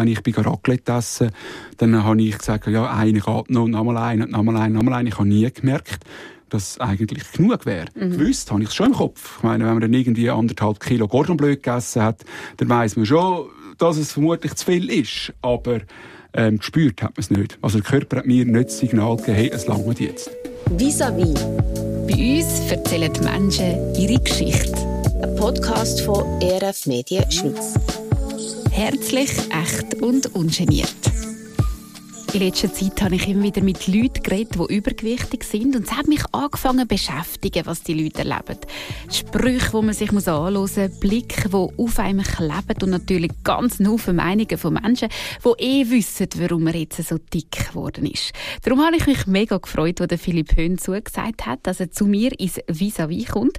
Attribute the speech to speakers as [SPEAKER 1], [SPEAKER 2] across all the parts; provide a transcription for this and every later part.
[SPEAKER 1] wenn ich bei Raclette esse, dann habe ich gesagt, ja, eine geht noch, nochmal eine, nochmal eine, nochmal eine. Ich habe nie gemerkt, dass es eigentlich genug wäre. Mhm. Gewusst habe ich es schon im Kopf. Ich meine, wenn man dann irgendwie anderthalb Kilo Gordonbleu gegessen hat, dann weiß man schon, dass es vermutlich zu viel ist. Aber ähm, gespürt hat man es nicht. Also der Körper hat mir nicht das Signal gegeben, hey, es langt jetzt.
[SPEAKER 2] Vis-à-vis. Bei uns erzählen die Menschen ihre Geschichte.
[SPEAKER 3] Ein Podcast von ERF Medien Schweiz.
[SPEAKER 2] Herzlich, echt und ungeniert. In letzter Zeit habe ich immer wieder mit Leuten geredet, die übergewichtig sind. Und es hat mich angefangen zu beschäftigen, was die Leute erleben. Sprüche, die man sich anhören muss, Blicke, die auf einem kleben und natürlich ganz Haufen Meinungen von Menschen, die eh wissen, warum er jetzt so dick geworden ist. Darum habe ich mich mega gefreut, als Philipp Höhn zugesagt hat, dass er zu mir ins Vis-à-vis kommt.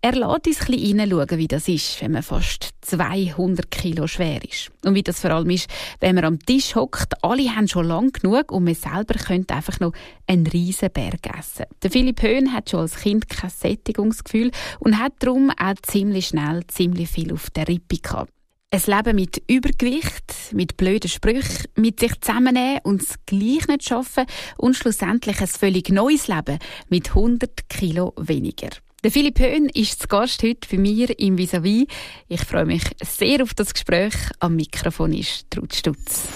[SPEAKER 2] Er lässt uns ein bisschen reinschauen, wie das ist, wenn man fast 200 Kilo schwer ist. Und wie das vor allem ist, wenn man am Tisch hockt. Alle haben schon lange genug und man selber könnte einfach noch einen riesen Berg essen. Der Philipp Höhn hat schon als Kind kein Sättigungsgefühl und hat darum auch ziemlich schnell ziemlich viel auf der Rippe gehabt. Ein Leben mit Übergewicht, mit blöden Sprüchen, mit sich zusammennehmen und es gleich nicht schaffen und schlussendlich ein völlig neues Leben mit 100 Kilo weniger. Der Philipp Höhn ist zu Gast heute bei mir im Vis-a-vis. Ich freue mich sehr auf das Gespräch. Am Mikrofon ist Trud Stutz.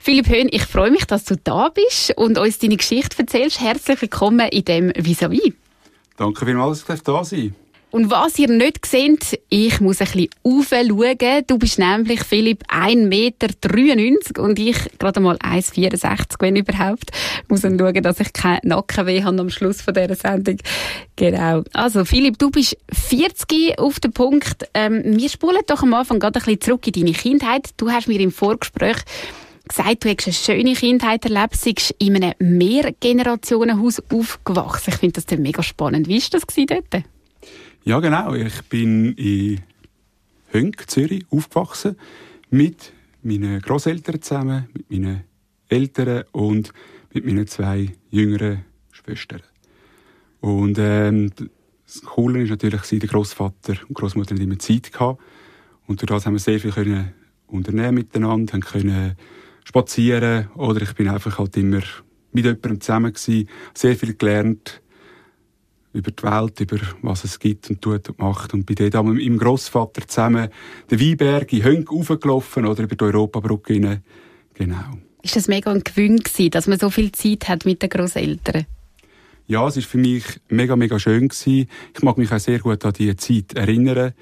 [SPEAKER 2] Philipp Höhn, ich freue mich, dass du da bist und uns deine Geschichte erzählst. Herzlich willkommen in dem Vis-a-vis.
[SPEAKER 1] Danke vielmals, dass ich da sein
[SPEAKER 2] und was ihr nicht seht, ich muss ein bisschen aufschauen. Du bist nämlich, Philipp, 1,93 Meter und ich gerade mal 1,64 wenn überhaupt. Ich muss dann schauen, dass ich keinen Nackenweh habe am Schluss von dieser Sendung. Genau. Also, Philipp, du bist 40 auf dem Punkt. Ähm, wir spulen doch am Anfang gerade ein bisschen zurück in deine Kindheit. Du hast mir im Vorgespräch gesagt, du hast eine schöne Kindheit erlebt, bist in einem Mehrgenerationenhaus aufgewachsen. Ich finde das mega spannend. Wie war das dort?
[SPEAKER 1] Ja, genau. Ich bin in Hönk, Zürich, aufgewachsen. Mit meinen Großeltern zusammen, mit meinen Eltern und mit meinen zwei jüngeren Schwestern. Und ähm, das Coole ist natürlich, der Großvater und Großmutter hatten immer Zeit gehabt. Und durch das haben wir sehr viel können unternehmen miteinander, haben können spazieren oder ich bin einfach halt immer mit jemandem zusammen gewesen, sehr viel gelernt, über die Welt, über was es gibt und tut und macht. Und bin dort mit meinem Grossvater zusammen den Weinberg in Hönk raufgelaufen oder über die Europabrücke rein. Genau.
[SPEAKER 2] Ist das mega ein Gewinn gewesen, dass man so viel Zeit hat mit den Grosseltern?
[SPEAKER 1] Ja, es war für mich mega, mega schön gewesen. Ich mag mich auch sehr gut an diese Zeit erinnern.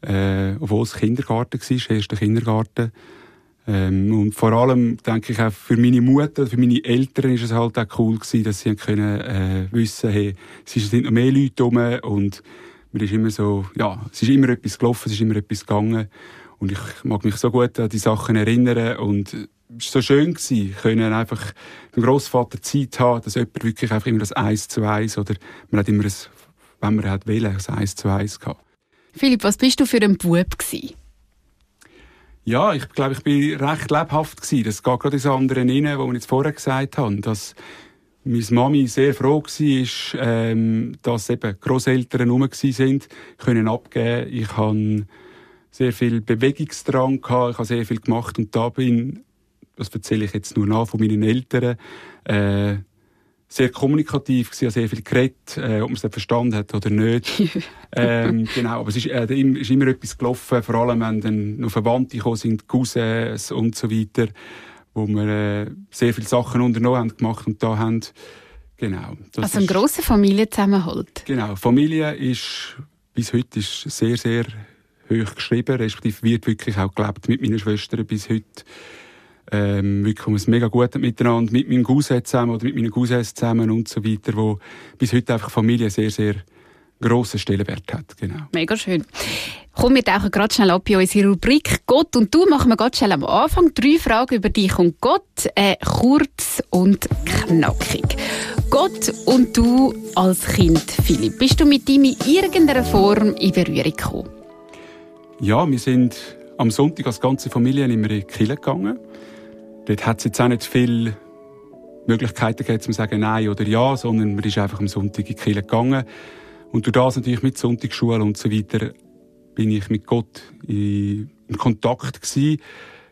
[SPEAKER 1] Äh, obwohl es Kindergarten war, erster Kindergarten. Ähm, und vor allem, denke ich, auch für meine Mutter, für meine Eltern ist es halt auch cool gewesen, dass sie können, äh, wissen, hey, es sind noch mehr Leute rum und mir ist immer so, ja, es ist immer etwas gelaufen, es ist immer etwas gegangen und ich mag mich so gut an die Sachen erinnern und es war so schön gewesen, können einfach dem Grossvater Zeit haben, dass jemand wirklich einfach immer das Eis zu Eis oder man hat immer ein, wenn man hat wählen, das Eis zu Eis gehabt.
[SPEAKER 2] Philipp, was bist du für ein Bub gewesen?
[SPEAKER 1] Ja, ich glaube, ich bin recht lebhaft gewesen. Das geht gerade ins andere rein, wo wir jetzt vorher gesagt haben, dass meine Mami sehr froh war, ähm, dass eben Grosseltern rum sind, können abgeben. Ich habe sehr viel Bewegungsdrang gehabt, ich habe sehr viel gemacht und da bin, das erzähle ich jetzt nur nach von meinen Eltern, äh, sehr kommunikativ gewesen, sehr viel geredet, äh, ob man es verstanden hat oder nicht. ähm, genau, aber es ist, äh, ist immer etwas gelaufen, vor allem wenn dann noch Verwandte gekommen sind, Cousins und so weiter, wo wir äh, sehr viele Sachen unternommen haben, gemacht und da haben. Genau.
[SPEAKER 2] also ein grosser Familienzusammenhalt.
[SPEAKER 1] Genau, Familie ist bis heute ist sehr, sehr hoch geschrieben, respektive wird wirklich auch gelebt mit meinen Schwestern bis heute ähm, wirklich um es mega gut miteinander, mit meinem Cousin zusammen oder mit meinen Cousins zusammen und so weiter, wo bis heute einfach Familie sehr, sehr grossen Stellenwert hat. Genau.
[SPEAKER 2] Mega schön. Komm, wir tauchen gerade schnell ab in unsere Rubrik Gott und du. Machen wir ganz schnell am Anfang drei Fragen über dich und Gott. Äh, kurz und knackig. Gott und du als Kind, Philipp, bist du mit ihm in irgendeiner Form in Berührung gekommen?
[SPEAKER 1] Ja, wir sind am Sonntag als ganze Familie in die Kirche gegangen. Dort hat es jetzt auch nicht viele Möglichkeiten gegeben, zu sagen Nein oder Ja, sondern man ist einfach am Sonntag in die Kirche gegangen. Und durch das natürlich mit Sonntagsschule und so weiter bin ich mit Gott in Kontakt gewesen.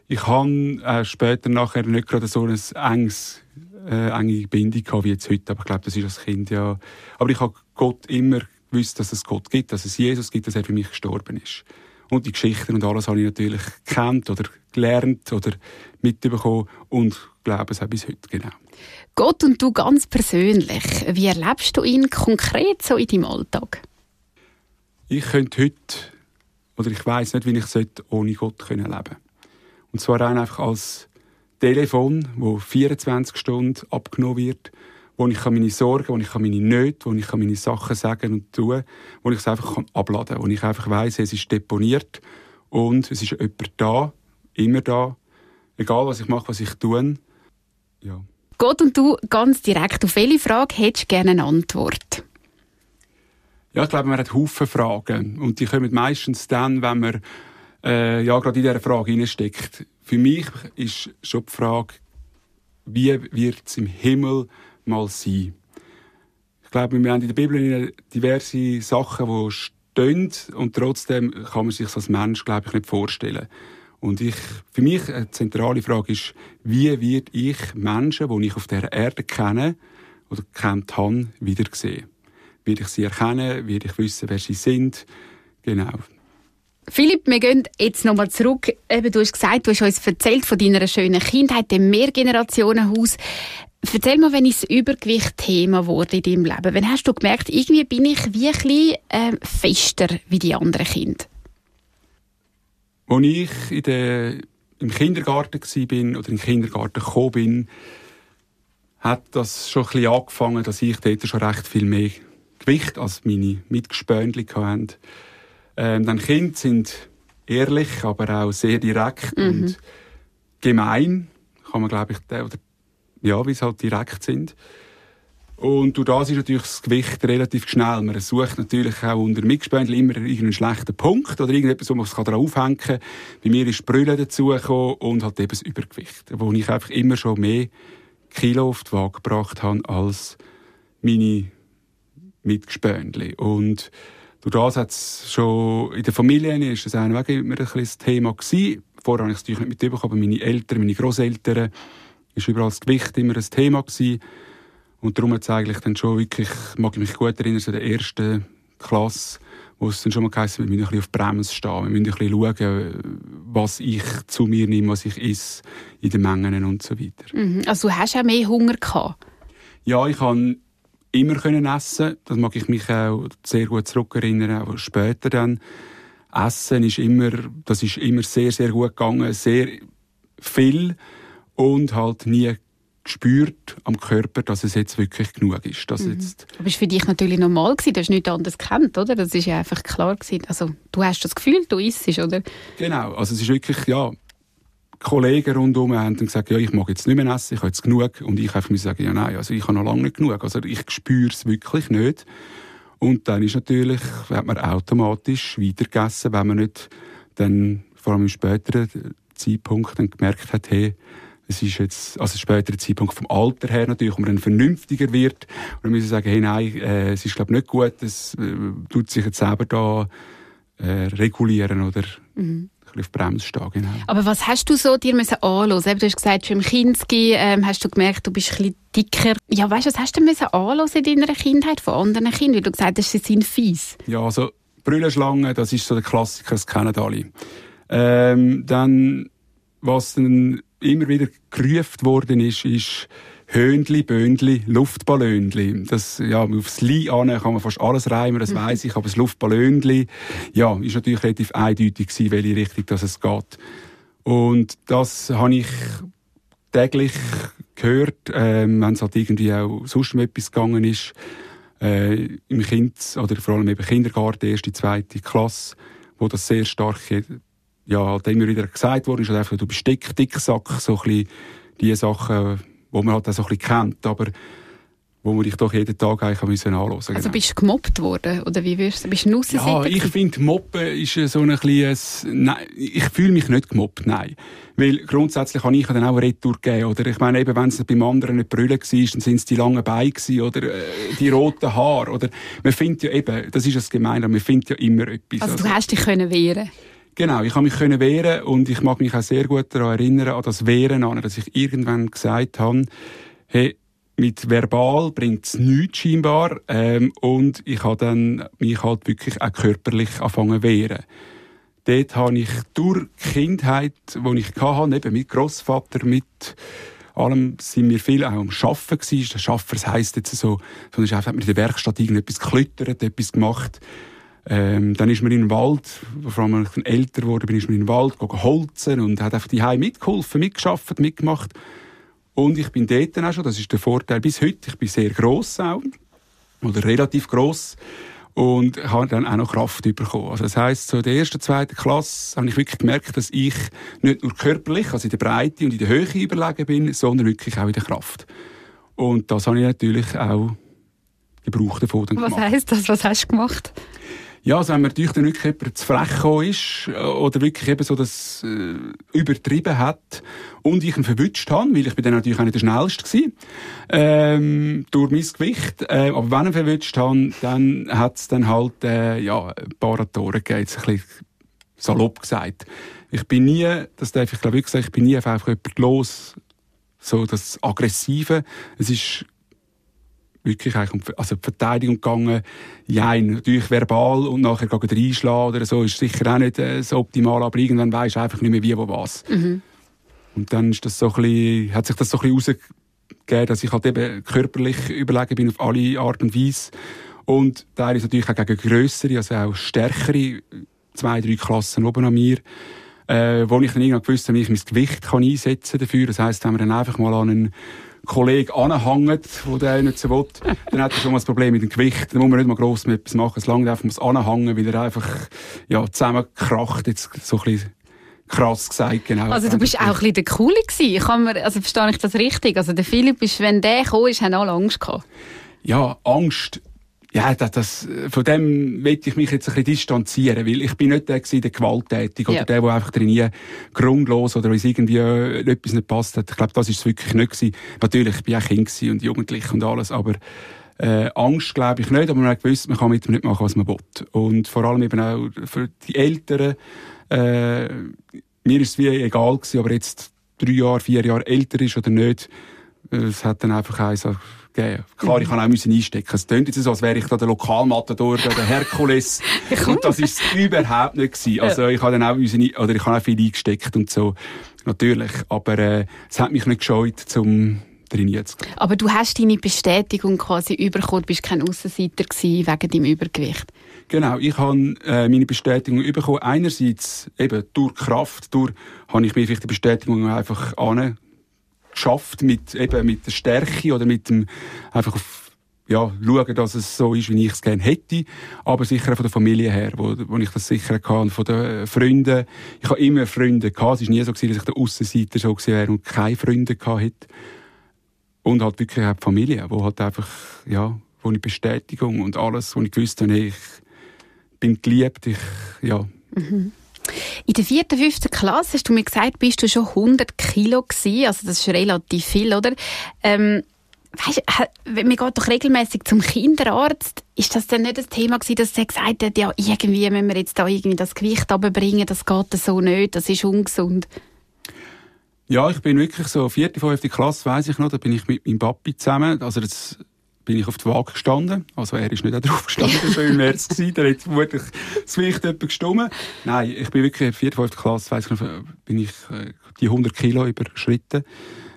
[SPEAKER 1] Ich habe äh, später nachher nicht gerade so ein enges, äh, enge Bindung gehabt wie jetzt heute, aber ich glaube, das ist als Kind ja. Aber ich habe Gott immer gewusst, dass es Gott gibt, dass es Jesus gibt, dass er für mich gestorben ist. Und die Geschichten und alles habe ich natürlich gekannt oder gelernt oder mitbekommen und glaube es auch bis heute, genau.
[SPEAKER 2] Gott und du ganz persönlich, wie erlebst du ihn konkret so in deinem Alltag?
[SPEAKER 1] Ich könnte heute, oder ich weiß nicht, wie ich sollte, ohne Gott können leben Und zwar einfach als Telefon, wo 24 Stunden abgenommen wird, wo ich meine Sorgen, wo ich meine Nöte, wo ich meine Sachen sagen und tun, wo ich es einfach abladen kann, wo ich einfach weiß, es ist deponiert und es ist jemand da, immer da, egal was ich mache, was ich tue. Ja.
[SPEAKER 2] Gott und du ganz direkt, auf welche Frage hättest du gerne eine Antwort?
[SPEAKER 1] Ja, ich glaube, man hat Haufen Fragen und die kommen meistens dann, wenn man äh, ja, gerade in dieser Frage hineinsteckt. Für mich ist schon die Frage, wie wird es im Himmel mal sein. Ich glaube, wir haben in der Bibel diverse Sachen, die stehen und trotzdem kann man sich das als Mensch, glaube ich, nicht vorstellen. Und ich, für mich eine zentrale Frage ist, wie wird ich Menschen, die ich auf der Erde kenne oder kennt habe, wieder sehen? Wird ich sie erkennen? Wird ich wissen, wer sie sind? Genau.
[SPEAKER 2] Philipp, wir gehen jetzt nochmal zurück. Eben, du hast gesagt, du hast uns erzählt von deiner schönen Kindheit, dem Mehrgenerationenhaus. Erzähl mal, wenn das Übergewicht Thema wurde in deinem Leben. Wann hast du gemerkt, irgendwie bin ich wie ein bisschen, äh, fester wie die anderen Kinder?
[SPEAKER 1] Als ich in der, im Kindergarten war oder in den Kindergarten gekommen bin, hat das schon ein bisschen angefangen, dass ich dort schon recht viel mehr Gewicht als meine Mitgespönchen hatte. Ähm, dann Kinder sind ehrlich, aber auch sehr direkt mhm. und gemein, kann man glaube ich, oder ja, wie sie halt direkt sind. Und durch das ist natürlich das Gewicht relativ schnell. Man sucht natürlich auch unter Mitgespendel immer irgendeinen schlechten Punkt oder irgendetwas, wo man sich daran aufhängen kann. Bei mir ist Brüllen dazugekommen und halt eben das Übergewicht, wo ich einfach immer schon mehr Kilo auf die Waage gebracht habe als meine Mitgespendli. Und durch das hat es schon in der Familie ist das auch immer ein bisschen das Thema gewesen. Vorher habe ich es natürlich nicht mitbekommen, aber meine Eltern, meine Großeltern ist überall das Gewicht immer ein Thema gewesen. Und darum hat es eigentlich dann schon wirklich, mag ich mich gut erinnern, so der ersten Klasse, wo es dann schon mal geheißen, wir müssen ein bisschen auf die Bremse stehen, wir müssen ein bisschen schauen, was ich zu mir nehme, was ich esse, in den Mengen und so weiter.
[SPEAKER 2] Mhm. Also du hast auch mehr Hunger gehabt?
[SPEAKER 1] Ja, ich kann immer können essen. Das mag ich mich auch sehr gut zurückerinnern, auch später dann. Essen ist immer, das ist immer sehr, sehr gut gegangen, sehr viel und halt nie gespürt am Körper, dass es jetzt wirklich genug ist. Dass mhm. jetzt
[SPEAKER 2] Aber es war für dich natürlich normal, gewesen. du hast nichts anderes gekannt, oder? Das ist ja einfach klar gewesen. Also, du hast das Gefühl, du isst, oder?
[SPEAKER 1] Genau, also es ist wirklich, ja, Kollegen rundherum haben dann gesagt, ja, ich mag jetzt nicht mehr essen, ich habe jetzt genug. Und ich einfach sagen, ja, nein, also ich habe noch lange nicht genug. Also ich spüre es wirklich nicht. Und dann ist natürlich, hat man automatisch weitergegessen, wenn man nicht dann, vor allem im späteren Zeitpunkt, dann gemerkt hat, hey, es ist jetzt, also späterer Zeitpunkt vom Alter her natürlich, wo man dann vernünftiger wird. Und dann müssen sagen, hey, nein, äh, es ist, glaube ich, nicht gut, es äh, tut sich jetzt selber da äh, regulieren oder mhm auf die Bremse stehen. Genau.
[SPEAKER 2] Aber was hast du so dir müssen anschauen? Du hast gesagt, schon im Kinski ähm, hast du gemerkt, du bist ein bisschen dicker. Ja, weißt du, was hast du müssen anschauen in deiner Kindheit von anderen Kindern? Weil du gesagt hast, sie sind fies.
[SPEAKER 1] Ja, also Brüllenschlangen, das ist so der Klassiker, das kennen alle. Ähm, dann, was dann immer wieder gerufen worden ist, ist Höndli, Böndli, Luftballönli. Das, ja, aufs Li an kann man fast alles reimen, das mhm. weiß ich, aber das Luftballönli, ja, ist natürlich relativ eindeutig gewesen, welche Richtung das es geht. Und das habe ich täglich gehört, ähm, wenn es halt irgendwie auch sonst um etwas gegangen ist, äh, im Kind, oder vor allem eben Kindergarten, erste, zweite Klasse, wo das sehr stark, ja, halt immer wieder gesagt wurde, ist halt einfach, du bist dick, Dicksack, so ein bisschen die Sachen, wo man halt auch so ein bisschen kennt, aber wo man dich doch jeden Tag eigentlich müssen anhören
[SPEAKER 2] Also genau. bist du gemobbt worden? Oder wie wirst du? Bist du
[SPEAKER 1] Ja, ich finde, Mobben ist so ein kleines, nein, ich fühle mich nicht gemobbt, nein. Weil grundsätzlich kann ich dann auch eine Retour geben. Oder ich meine, eben, wenn es beim anderen nicht brüllen war, dann sind es die langen Beine gewesen, oder äh, die roten Haare. Oder man findet ja eben, das ist das Gemeine, man findet ja immer etwas.
[SPEAKER 2] Also du hast dich können wehren
[SPEAKER 1] Genau, ich habe mich können wehren und ich mag mich auch sehr gut daran erinnern, an das Wehren an, dass ich irgendwann gesagt habe, hey, mit verbal bringt es nichts scheinbar ähm, und ich habe dann mich halt wirklich auch körperlich angefangen zu wehren. Dort habe ich durch die Kindheit, die ich hatte, eben mit Großvater, mit allem sind wir viel auch am Arbeiten gewesen. Das Arbeiten, das heisst jetzt so, sondern ist einfach mit der Werkstatt irgendetwas geklettert, etwas gemacht. Ähm, dann ist man in den Wald, vor allem als ich älter wurde, bin ich in den Wald geholzen und hat einfach die Heim mitgeholfen, mitgeschafft, mitgemacht. Und ich bin dort auch schon, das ist der Vorteil bis heute, ich bin sehr gross auch, oder relativ gross und habe dann auch noch Kraft bekommen. Also das heisst, so in der ersten, zweiten Klasse habe ich wirklich gemerkt, dass ich nicht nur körperlich, also in der Breite und in der Höhe überlegen bin, sondern wirklich auch in der Kraft. Und das habe ich natürlich auch gebraucht davon
[SPEAKER 2] Was gemacht. heisst das? Was hast du gemacht?
[SPEAKER 1] Ja, also wenn man natürlich dann wirklich jemand zu frech ist äh, oder wirklich eben so das äh, übertrieben hat und ich ihn verwünscht habe, weil ich bin dann natürlich auch nicht der Schnellste gewesen, ähm, durch mein Gewicht. Äh, aber wenn ich verwünscht habe, dann hat es dann halt äh, ja, ein paar Tore gegeben, jetzt ein bisschen salopp gesagt. Ich bin nie, das darf ich glaube ich sagen, ich bin nie einfach jemand los, so das Aggressive. Es ist wirklich eigentlich um also die Verteidigung gegangen. Ja, natürlich verbal und nachher gegen reinschlagen oder so ist sicher auch nicht äh, so optimal, aber irgendwann weisst du einfach nicht mehr wie, wo, was. Mhm. Und dann ist das so ein bisschen, hat sich das so ein bisschen rausgegeben, dass ich halt eben körperlich überlegen bin auf alle Art und Weise. Und da ist natürlich auch gegen grössere, also auch stärkere, zwei, drei Klassen oben an mir, äh, wo ich dann irgendwann gewusst habe, wie ich mein Gewicht kann einsetzen dafür. Das heisst, haben wir dann einfach mal an einen Kollege anhängt, wo der nicht so will, dann hat er schon mal ein Problem mit dem Gewicht. Dann muss man nicht mal gross mit etwas machen. Es langt einfach muss anhängen, weil er einfach, ja, zusammenkracht, jetzt so ein bisschen krass gesagt, genau.
[SPEAKER 2] Also du bist auch ein bisschen der Coole gewesen. Kann man, also verstehe ich das richtig? Also der Philipp ist, wenn der gekommen ist, haben alle Angst gehabt.
[SPEAKER 1] Ja, Angst ja, das, das, von dem will ich mich jetzt ein bisschen distanzieren, weil ich bin nicht der gewesen, der gewalttätig oder ja. der, der einfach trainiert, grundlos oder es irgendwie äh, etwas nicht passt hat. Ich glaube, das ist es wirklich nicht gewesen. Natürlich, ich bin auch Kind und Jugendlich und alles, aber äh, Angst glaube ich nicht, aber man hat gewusst, man kann mit dem nicht machen, was man will. Und vor allem eben auch für die Eltern, äh, mir ist es wie egal gewesen, aber jetzt drei Jahre, vier Jahre älter ist oder nicht, äh, es hat dann einfach gesagt, gegeben. Klar, ich kann auch müssen einstecken. Es klingt jetzt so, als wäre ich da der Lokalmatador, der Herkules. und das ist überhaupt nicht gewesen. Also ich habe dann auch müssen, oder ich habe auch viel eingesteckt und so. Natürlich. Aber, äh, es hat mich nicht gescheut, zum.
[SPEAKER 2] Aber du hast deine Bestätigung quasi bekommen. Du bist kein Aussenseiter gewesen wegen deinem Übergewicht.
[SPEAKER 1] Genau, ich habe äh, meine Bestätigung bekommen. Einerseits eben durch Kraft, durch habe ich mir vielleicht die Bestätigung einfach an geschafft mit, eben mit der Stärke oder mit dem, einfach auf, ja, schauen, dass es so ist, wie ich es gerne hätte. Aber sicher von der Familie her, wo, wo ich das sicher kann. Von den Freunden. Ich habe immer Freunde gehabt. Es war nie so, gewesen, dass ich der Aussenseiter so wäre und keine Freunde gehabt hätte. Und halt wirklich auch die Familie, wo halt einfach, ja, wo ich Bestätigung und alles, wo ich gewusst habe, ich bin geliebt, ich, ja. Mhm.
[SPEAKER 2] In der vierten, fünften Klasse hast du mir gesagt, bist du schon 100 Kilo gewesen. Also das ist relativ viel, oder? Ähm, weißt, man geht doch regelmäßig zum Kinderarzt. Ist das denn nicht das Thema gewesen, dass sie gesagt hat, ja, irgendwie müssen wir jetzt da irgendwie das Gewicht runterbringen, das geht so nicht, das ist ungesund?
[SPEAKER 1] Ja, ich bin wirklich so, vierte, fünfte Klasse, weiß ich noch, da bin ich mit meinem Papi zusammen, also das bin ich auf die Waage gestanden. Also er ist nicht auch drauf gestanden, war im März. Gewesen. Da hat vermutlich das Gewicht jemand gestummen. Nein, ich bin wirklich in der 4. 5. Klasse, weiss ich noch, bin ich äh, die 100 Kilo überschritten.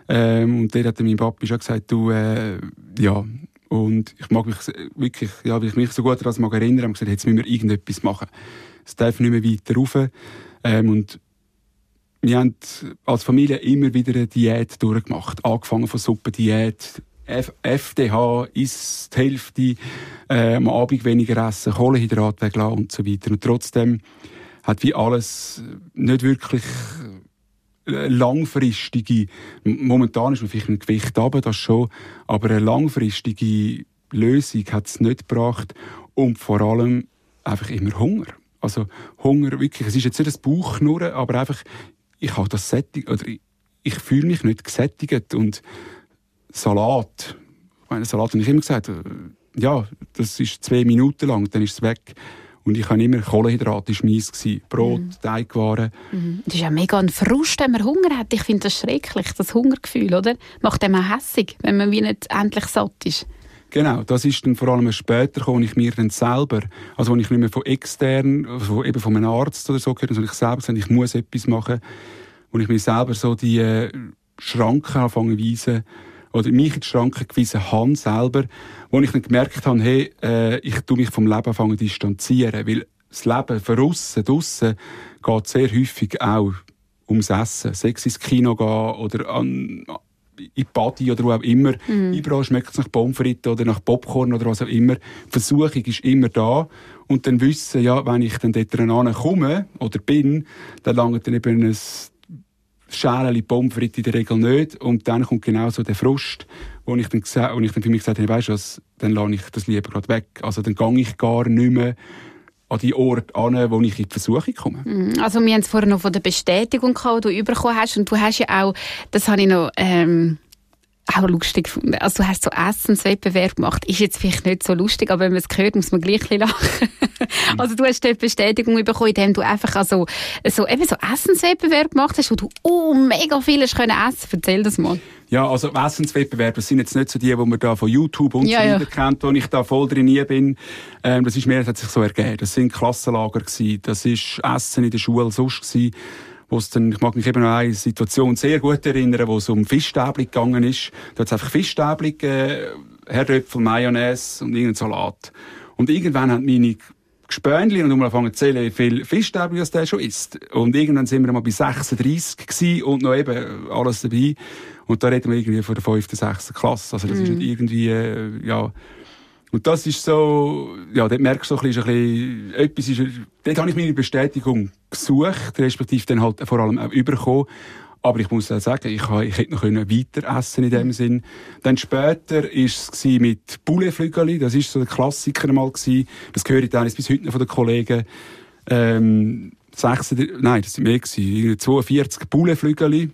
[SPEAKER 1] Ähm, und der hat mein Papi schon gesagt, du, äh, ja, und ich mag mich wirklich, ja, weil ich mich so gut daran mag erinnern, habe gesagt, jetzt müssen wir irgendetwas machen. Es darf nicht mehr weiter rauf. Ähm, und wir haben als Familie immer wieder eine Diät durchgemacht. Angefangen von Suppendiät, F FDH isst die Hälfte, äh, am Abend weniger essen, Kohlenhydrat weglassen und so weiter. Und trotzdem hat wie alles nicht wirklich äh, langfristige, momentan ist man vielleicht ein Gewicht runter, das schon, aber eine langfristige Lösung hat es nicht gebracht und vor allem einfach immer Hunger. Also Hunger, wirklich, es ist jetzt nicht das Bauchknurren, aber einfach, ich habe das Sättig, oder ich, ich fühle mich nicht gesättigt und Salat. Ich meine, Salat habe ich immer gesagt, äh, ja, das ist zwei Minuten lang, dann ist es weg. Und ich habe immer Kohlenhydrate, ist gewesen. Brot, mhm. Teigwaren.
[SPEAKER 2] Mhm. Das ist ja mega ein Frust, wenn man Hunger hat. Ich finde das schrecklich, das Hungergefühl, oder? Macht einem auch hässig, wenn man wie nicht endlich satt ist.
[SPEAKER 1] Genau, das ist dann vor allem später gekommen, ich mir dann selber, also wenn ich nicht mehr von extern, also eben von einem Arzt oder so gehört, sondern ich selber gesagt, ich muss etwas machen, und ich mir selber so die äh, Schranken anfangen weisen, oder mich in die Schranken gewiesen habe selber, wo ich dann gemerkt habe, hey, äh, ich tu mich vom Leben anfangen distanzieren, weil das Leben von aussen, draussen, geht sehr häufig auch ums Essen. Sei es ins Kino gehen oder an, in die Party oder wo auch immer. Mhm. Überall schmeckt es nach Pommes frites oder nach Popcorn oder was auch immer. Die Versuchung ist immer da. Und dann wissen, ja, wenn ich dann dort komme oder bin, dann langt dann eben ein Schälchen Pommes frites in der Regel nicht. Und dann kommt genau so der Frust, wo ich dann, wo ich dann für mich gesagt habe, weißt du was, dann lasse ich das lieber gerade weg. Also dann gehe ich gar nicht mehr an die Orte an, wo ich in die Versuchung komme.
[SPEAKER 2] Mhm. Also wir haben es vorhin noch von der Bestätigung gehabt, die du bekommen hast. Und du hast ja auch, das habe ich noch... Ähm auch lustig gefunden. Also du hast so Essenswettbewerb gemacht. Ist jetzt vielleicht nicht so lustig, aber wenn man es hört, muss man gleich ein lachen. Mhm. also du hast dort Bestätigung bekommen, indem du einfach also so, eben so Essenswettbewerb gemacht hast, wo du oh, mega viel hast können essen. Erzähl das mal.
[SPEAKER 1] Ja, also Essenswettbewerbe sind jetzt nicht so die, die man da von YouTube und ja, so weiter kennt, wo ich da voll drin bin. Ähm, das ist mehr, das hat sich so ergeben. Das sind Klassenlager gewesen. Das ist Essen in der Schule sonst gewesen wo es dann, ich mag mich eben an eine Situation sehr gut erinnern, wo es um Fischstäbli gegangen ist. Da hat es einfach Fischstäbli gegeben, Herdöpfel, Mayonnaise und irgendein Salat. Und irgendwann haben meine Gespönli und mal angefangen zu zählen, wie viel Fischstäbli das der schon isst. Und irgendwann sind wir mal bei 36 gewesen und noch eben alles dabei. Und da reden wir irgendwie von der 5. 6. Klasse. Also das mm. ist nicht irgendwie, äh, ja, und das ist so, ja, dort merkst du so ein bisschen, ein bisschen etwas ist, dort habe ich meine Bestätigung gesucht, respektive dann halt vor allem auch überkommen. Aber ich muss auch sagen, ich, ich hätte noch weiter essen in dem Sinn. Dann später ist es mit Bouleflügeli, das ist so der Klassiker mal gewesen. Das höre ich dann bis heute noch von den Kollegen. Ähm, 36, nein, das sind mehr gewesen. 42 Bouleflügeli,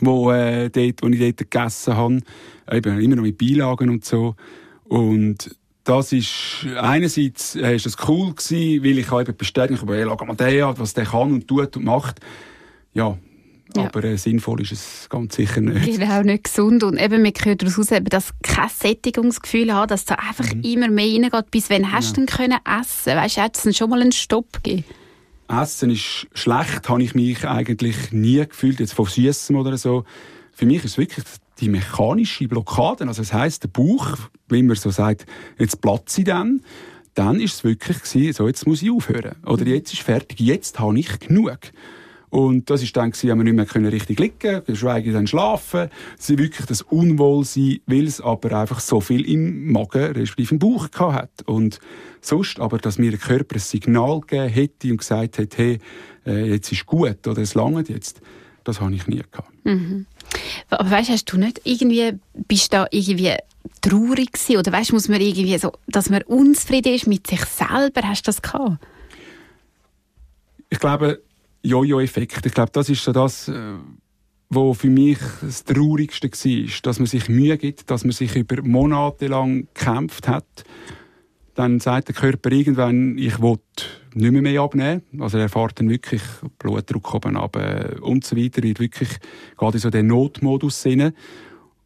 [SPEAKER 1] wo, äh, dort, wo ich dort gegessen habe. Eben, immer noch mit Beilagen und so. Und das ist, einerseits ist das cool gewesen, weil ich eben bestätigt habe, hey, schau mal den was der kann und tut und macht. Ja, ja. Aber äh, sinnvoll ist es ganz sicher nicht.
[SPEAKER 2] Genau, nicht gesund. Und eben, man hört daraus eben, dass kein Sättigungsgefühl hat, dass da einfach mhm. immer mehr reingeht. Bis wann hast ja. du denn können essen? Weißt du, hat es schon mal einen Stopp gegeben?
[SPEAKER 1] Essen ist schlecht, habe ich mich eigentlich nie gefühlt, jetzt von Süßem oder so. Für mich ist es wirklich die mechanische Blockade, also das heißt der Bauch, wie man so sagt, jetzt platze ich dann, dann ist es wirklich gewesen, so jetzt muss ich aufhören. Oder jetzt ist fertig, jetzt habe ich genug. Und das ist dann gewesen, haben wir nicht mehr können richtig liegen, geschweige dann schlafen. Es ist wirklich das Unwohlsein, weil es aber einfach so viel im Magen, respektive im Bauch gehabt hat. Und sonst aber, dass mir der Körper ein Signal gegeben hätte und gesagt hat, hey, äh, jetzt ist gut oder es langt jetzt, das habe ich nie gehabt.
[SPEAKER 2] Mhm. Aber weißt, hast du nicht irgendwie, bist du da irgendwie traurig gewesen? Oder weißt, muss man irgendwie so, dass man unzufrieden ist mit sich selber? Hast du das gehabt?
[SPEAKER 1] Ich glaube, Jojo-Effekt. Ich glaube, das ist so das, äh, wo für mich das Traurigste war, dass man sich Mühe gibt, dass man sich über Monate lang gekämpft hat. Dann sagt der Körper irgendwann, ich will nicht mehr, mehr abnehmen. Also er fährt dann wirklich Blutdruck oben ab und so weiter, wird wirklich gerade in so den Notmodus rein.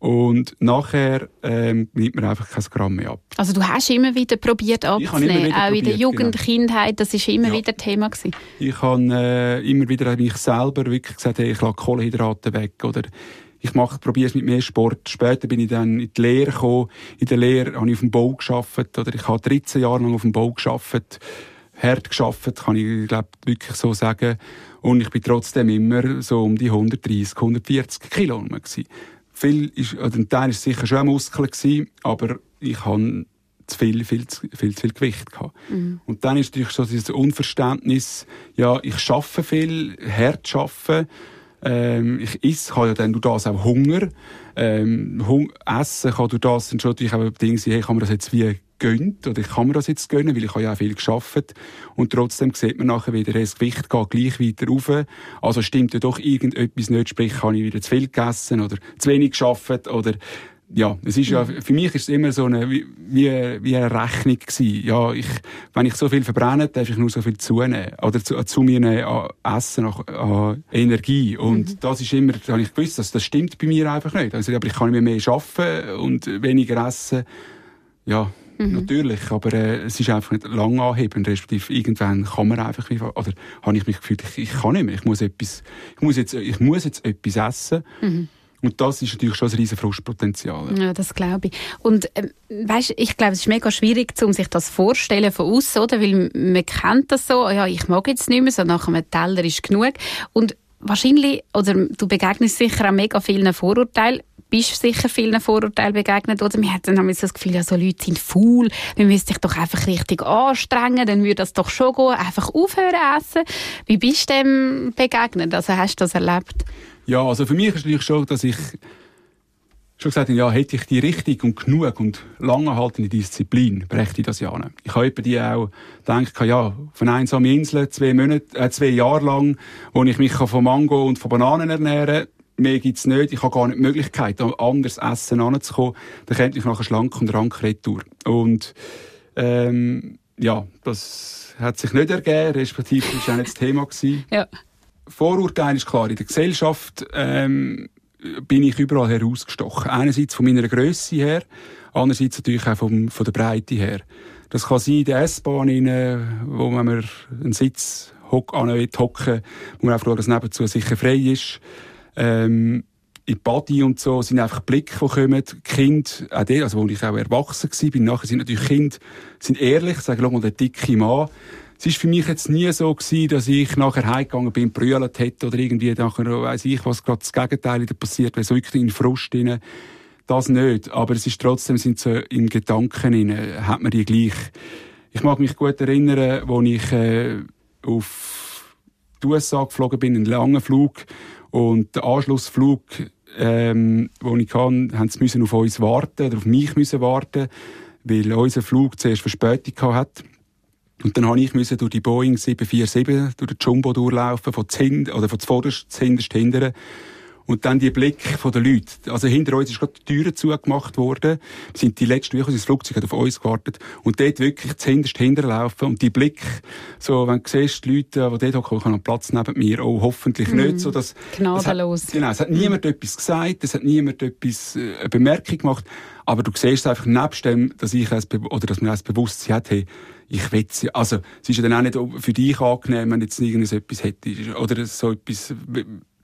[SPEAKER 1] Und nachher ähm, nimmt man einfach kein Gramm mehr ab.
[SPEAKER 2] Also du hast immer wieder probiert abzunehmen, auch in der Jugend, genau. Kindheit, das war immer ja. wieder Thema gewesen.
[SPEAKER 1] Ich habe äh, immer wieder mich selber wirklich gesagt, hey, ich lasse Kohlenhydrate weg oder ich mache, probiere es mit mehr Sport. Später bin ich dann in die Lehre gekommen. In der Lehre habe ich auf dem Bau geschafft oder ich habe 13 Jahre lang auf dem Bau geschafft hart geschafft, kann ich glaube wirklich so sagen. Und ich bin trotzdem immer so um die 130, 140 Kilo gewesen. Viel ist, ein Teil ist sicher schon Muskeln gewesen, aber ich habe zu viel, viel, zu, viel zu viel Gewicht gehabt. Mhm. Und dann ist natürlich so dieses Unverständnis, ja, ich schaffe viel, hart schaffe, ähm, ich esse, habe ja dann durch das auch Hunger. Ähm, Hung Essen kann durch das dann schon natürlich auch Dinge sein, hey, kann man das jetzt wie gönnt, oder ich kann mir das jetzt gönnen, weil ich habe ja auch viel geschafft. Und trotzdem sieht man nachher wieder, das Gewicht geht gleich weiter rauf. Also stimmt ja doch irgendetwas nicht, sprich, habe ich wieder zu viel gegessen oder zu wenig geschafft oder ja, es ist ja, für mich ist es immer so eine, wie, wie eine Rechnung gewesen. Ja, ich, wenn ich so viel verbrenne, darf ich nur so viel zunehmen. Oder zu, zu mir nehmen, an Essen, an, Energie. Und mhm. das ist immer, da habe ich gewusst, dass das stimmt bei mir einfach nicht. Also, aber ich kann nicht mehr arbeiten und weniger essen. Ja, mhm. natürlich. Aber äh, es ist einfach nicht lang anheben. Respektive irgendwann kann man einfach, oder habe ich mich gefühlt, ich, ich kann nicht mehr. Ich muss etwas, ich muss jetzt, ich muss jetzt etwas essen. Mhm. Und das ist natürlich schon ein riesen Frustpotenzial.
[SPEAKER 2] Ja, das glaube ich. Und äh, weißt, ich glaube, es ist mega schwierig, um sich das vorstellen von außen, oder? Weil man kennt das so, ja, ich mag jetzt nicht mehr, so nach einem Teller ist genug. Und wahrscheinlich, oder du begegnest sicher auch mega vielen Vorurteilen, bist sicher vielen Vorurteilen begegnet, oder? Wir hatten dann das Gefühl, ja, so Leute sind faul, wir müssen sich doch einfach richtig anstrengen, dann würde das doch schon gehen, einfach aufhören essen. Wie bist du dem begegnet? Also hast du das erlebt?
[SPEAKER 1] Ja, also für mich ist natürlich schon, dass ich schon gesagt habe, ja, hätte ich die richtig und genug und langanhaltende Disziplin, brächte ich das ja nicht. Ich habe die auch gedacht, ja, von einsamen Inseln, zwei Monate, äh, zwei Jahre lang, wo ich mich von Mango und von Bananen ernähren kann, mehr gibt's nicht. Ich habe gar nicht die Möglichkeit, an anderes Essen anzukommen. Dann käme ich nachher schlank und rank retour. Und, ähm, ja, das hat sich nicht ergeben, respektive war auch nicht das Thema. Gewesen. Ja. Vorurteil ist klar, in der Gesellschaft ähm, bin ich überall herausgestochen. Einerseits von meiner Größe her, andererseits natürlich auch vom, von der Breite her. Das kann sein in der S-Bahn, wo man einen Sitz hock, an hocken wo man einfach schaut, dass nebenzu sicher frei ist. Ähm, in Body und so sind einfach Blicke, die kommen. Die Kinder, auch die, also wo ich auch erwachsen war, bin nachher sind natürlich Kinder, sind ehrlich, sagen, schau mal, der dicke Mann, es war für mich jetzt nie so gewesen, dass ich nachher heimgegangen bin, brüllt hätte oder irgendwie nachher, weiss ich, was gerade das Gegenteil passiert wäre, so wirklich in Frust rein. Das nicht. Aber es ist trotzdem, sind so in Gedanken rein, hat man die gleich. Ich mag mich gut erinnern, als ich, äh, auf die USA geflogen bin, einen langen Flug, und der Anschlussflug, ähm, wo ich kann, haben sie müssen auf uns warten, oder auf mich müssen warten, weil unser Flug zuerst Verspätung hatte. Und dann habe ich müssen durch die Boeing 747, durch den Jumbo durchlaufen, von Zind, oder von zuvorderst zuhinterst hindern. Und dann die Blick von den Leuten. Also hinter uns ist gerade die Türen zugemacht worden. Wir sind die letzten Wochen, das Flugzeug hat auf uns gewartet. Und dort wirklich zuhinterst hinterlaufen. Und die Blick, so, wenn du siehst, die Leute, die dort hocken, haben Platz neben mir. Oh, hoffentlich mm. nicht. So, dass,
[SPEAKER 2] Gnadenlos.
[SPEAKER 1] Hat, genau, es hat niemand mm. etwas gesagt, es hat niemand etwas, äh, eine Bemerkung gemacht. Aber du siehst einfach nebst dem, dass ich ein, oder dass man ein Bewusstsein hat, hey, ich will sie, also, es ist ja dann auch nicht für dich angenehm, wenn jetzt irgendwas etwas hättest, oder so etwas,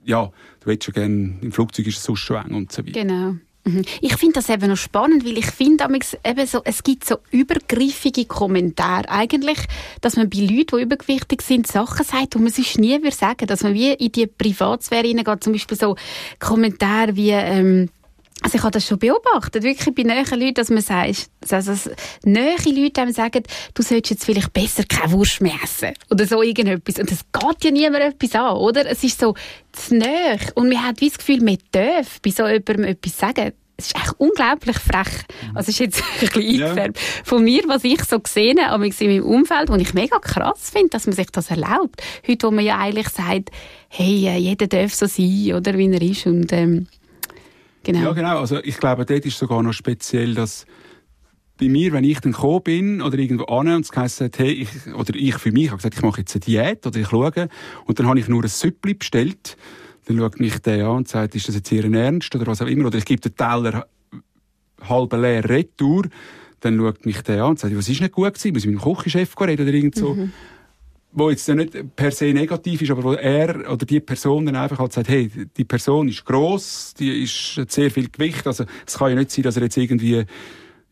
[SPEAKER 1] ja, du willst schon gerne, im Flugzeug ist es sonst schon eng und so weiter.
[SPEAKER 2] Genau. Mhm. Ich finde das eben noch spannend, weil ich finde so, es gibt so übergriffige Kommentare. Eigentlich, dass man bei Leuten, die übergewichtig sind, Sachen sagt, die man sonst nie würde sagen. Dass man wie in die Privatsphäre hineingeht. Zum Beispiel so Kommentare wie, ähm, also ich habe das schon beobachtet, wirklich bei neuen Leuten, dass man sagt, also dass neue Leute einem sagen, du solltest jetzt vielleicht besser keine Wurst mehr essen. Oder so irgendetwas. Und das geht ja niemand etwas an, oder? Es ist so zu nahe. Und man hat wie das Gefühl, man darf bei so jemandem etwas sagen. Es ist echt unglaublich frech. Also es ist jetzt ein bisschen ja. eingefärbt. Von mir, was ich so gesehen habe, in meinem Umfeld, wo ich mega krass finde, dass man sich das erlaubt. Heute, wo man ja eigentlich sagt, hey, äh, jeder darf so sein, oder, wie er ist. Und, ähm,
[SPEAKER 1] Genau. Ja, genau. Also ich glaube, dort ist sogar noch speziell, dass bei mir, wenn ich dann gekommen bin oder irgendwo an und es heisst, hey, ich, oder ich für mich habe gesagt, ich mache jetzt eine Diät oder ich schaue und dann habe ich nur ein Süppli bestellt, dann schaut mich der an und sagt, ist das jetzt Ihr Ernst oder was auch immer, oder ich gebe den Teller halb leer retour, dann schaut mich der an und sagt, was ist nicht gut gewesen, muss ich mit dem Kochchef reden oder irgend so. Mhm wo jetzt nicht per se negativ ist, aber wo er oder die Person dann einfach halt sagt, hey, die Person ist gross, die ist hat sehr viel Gewicht, also es kann ja nicht sein, dass er jetzt irgendwie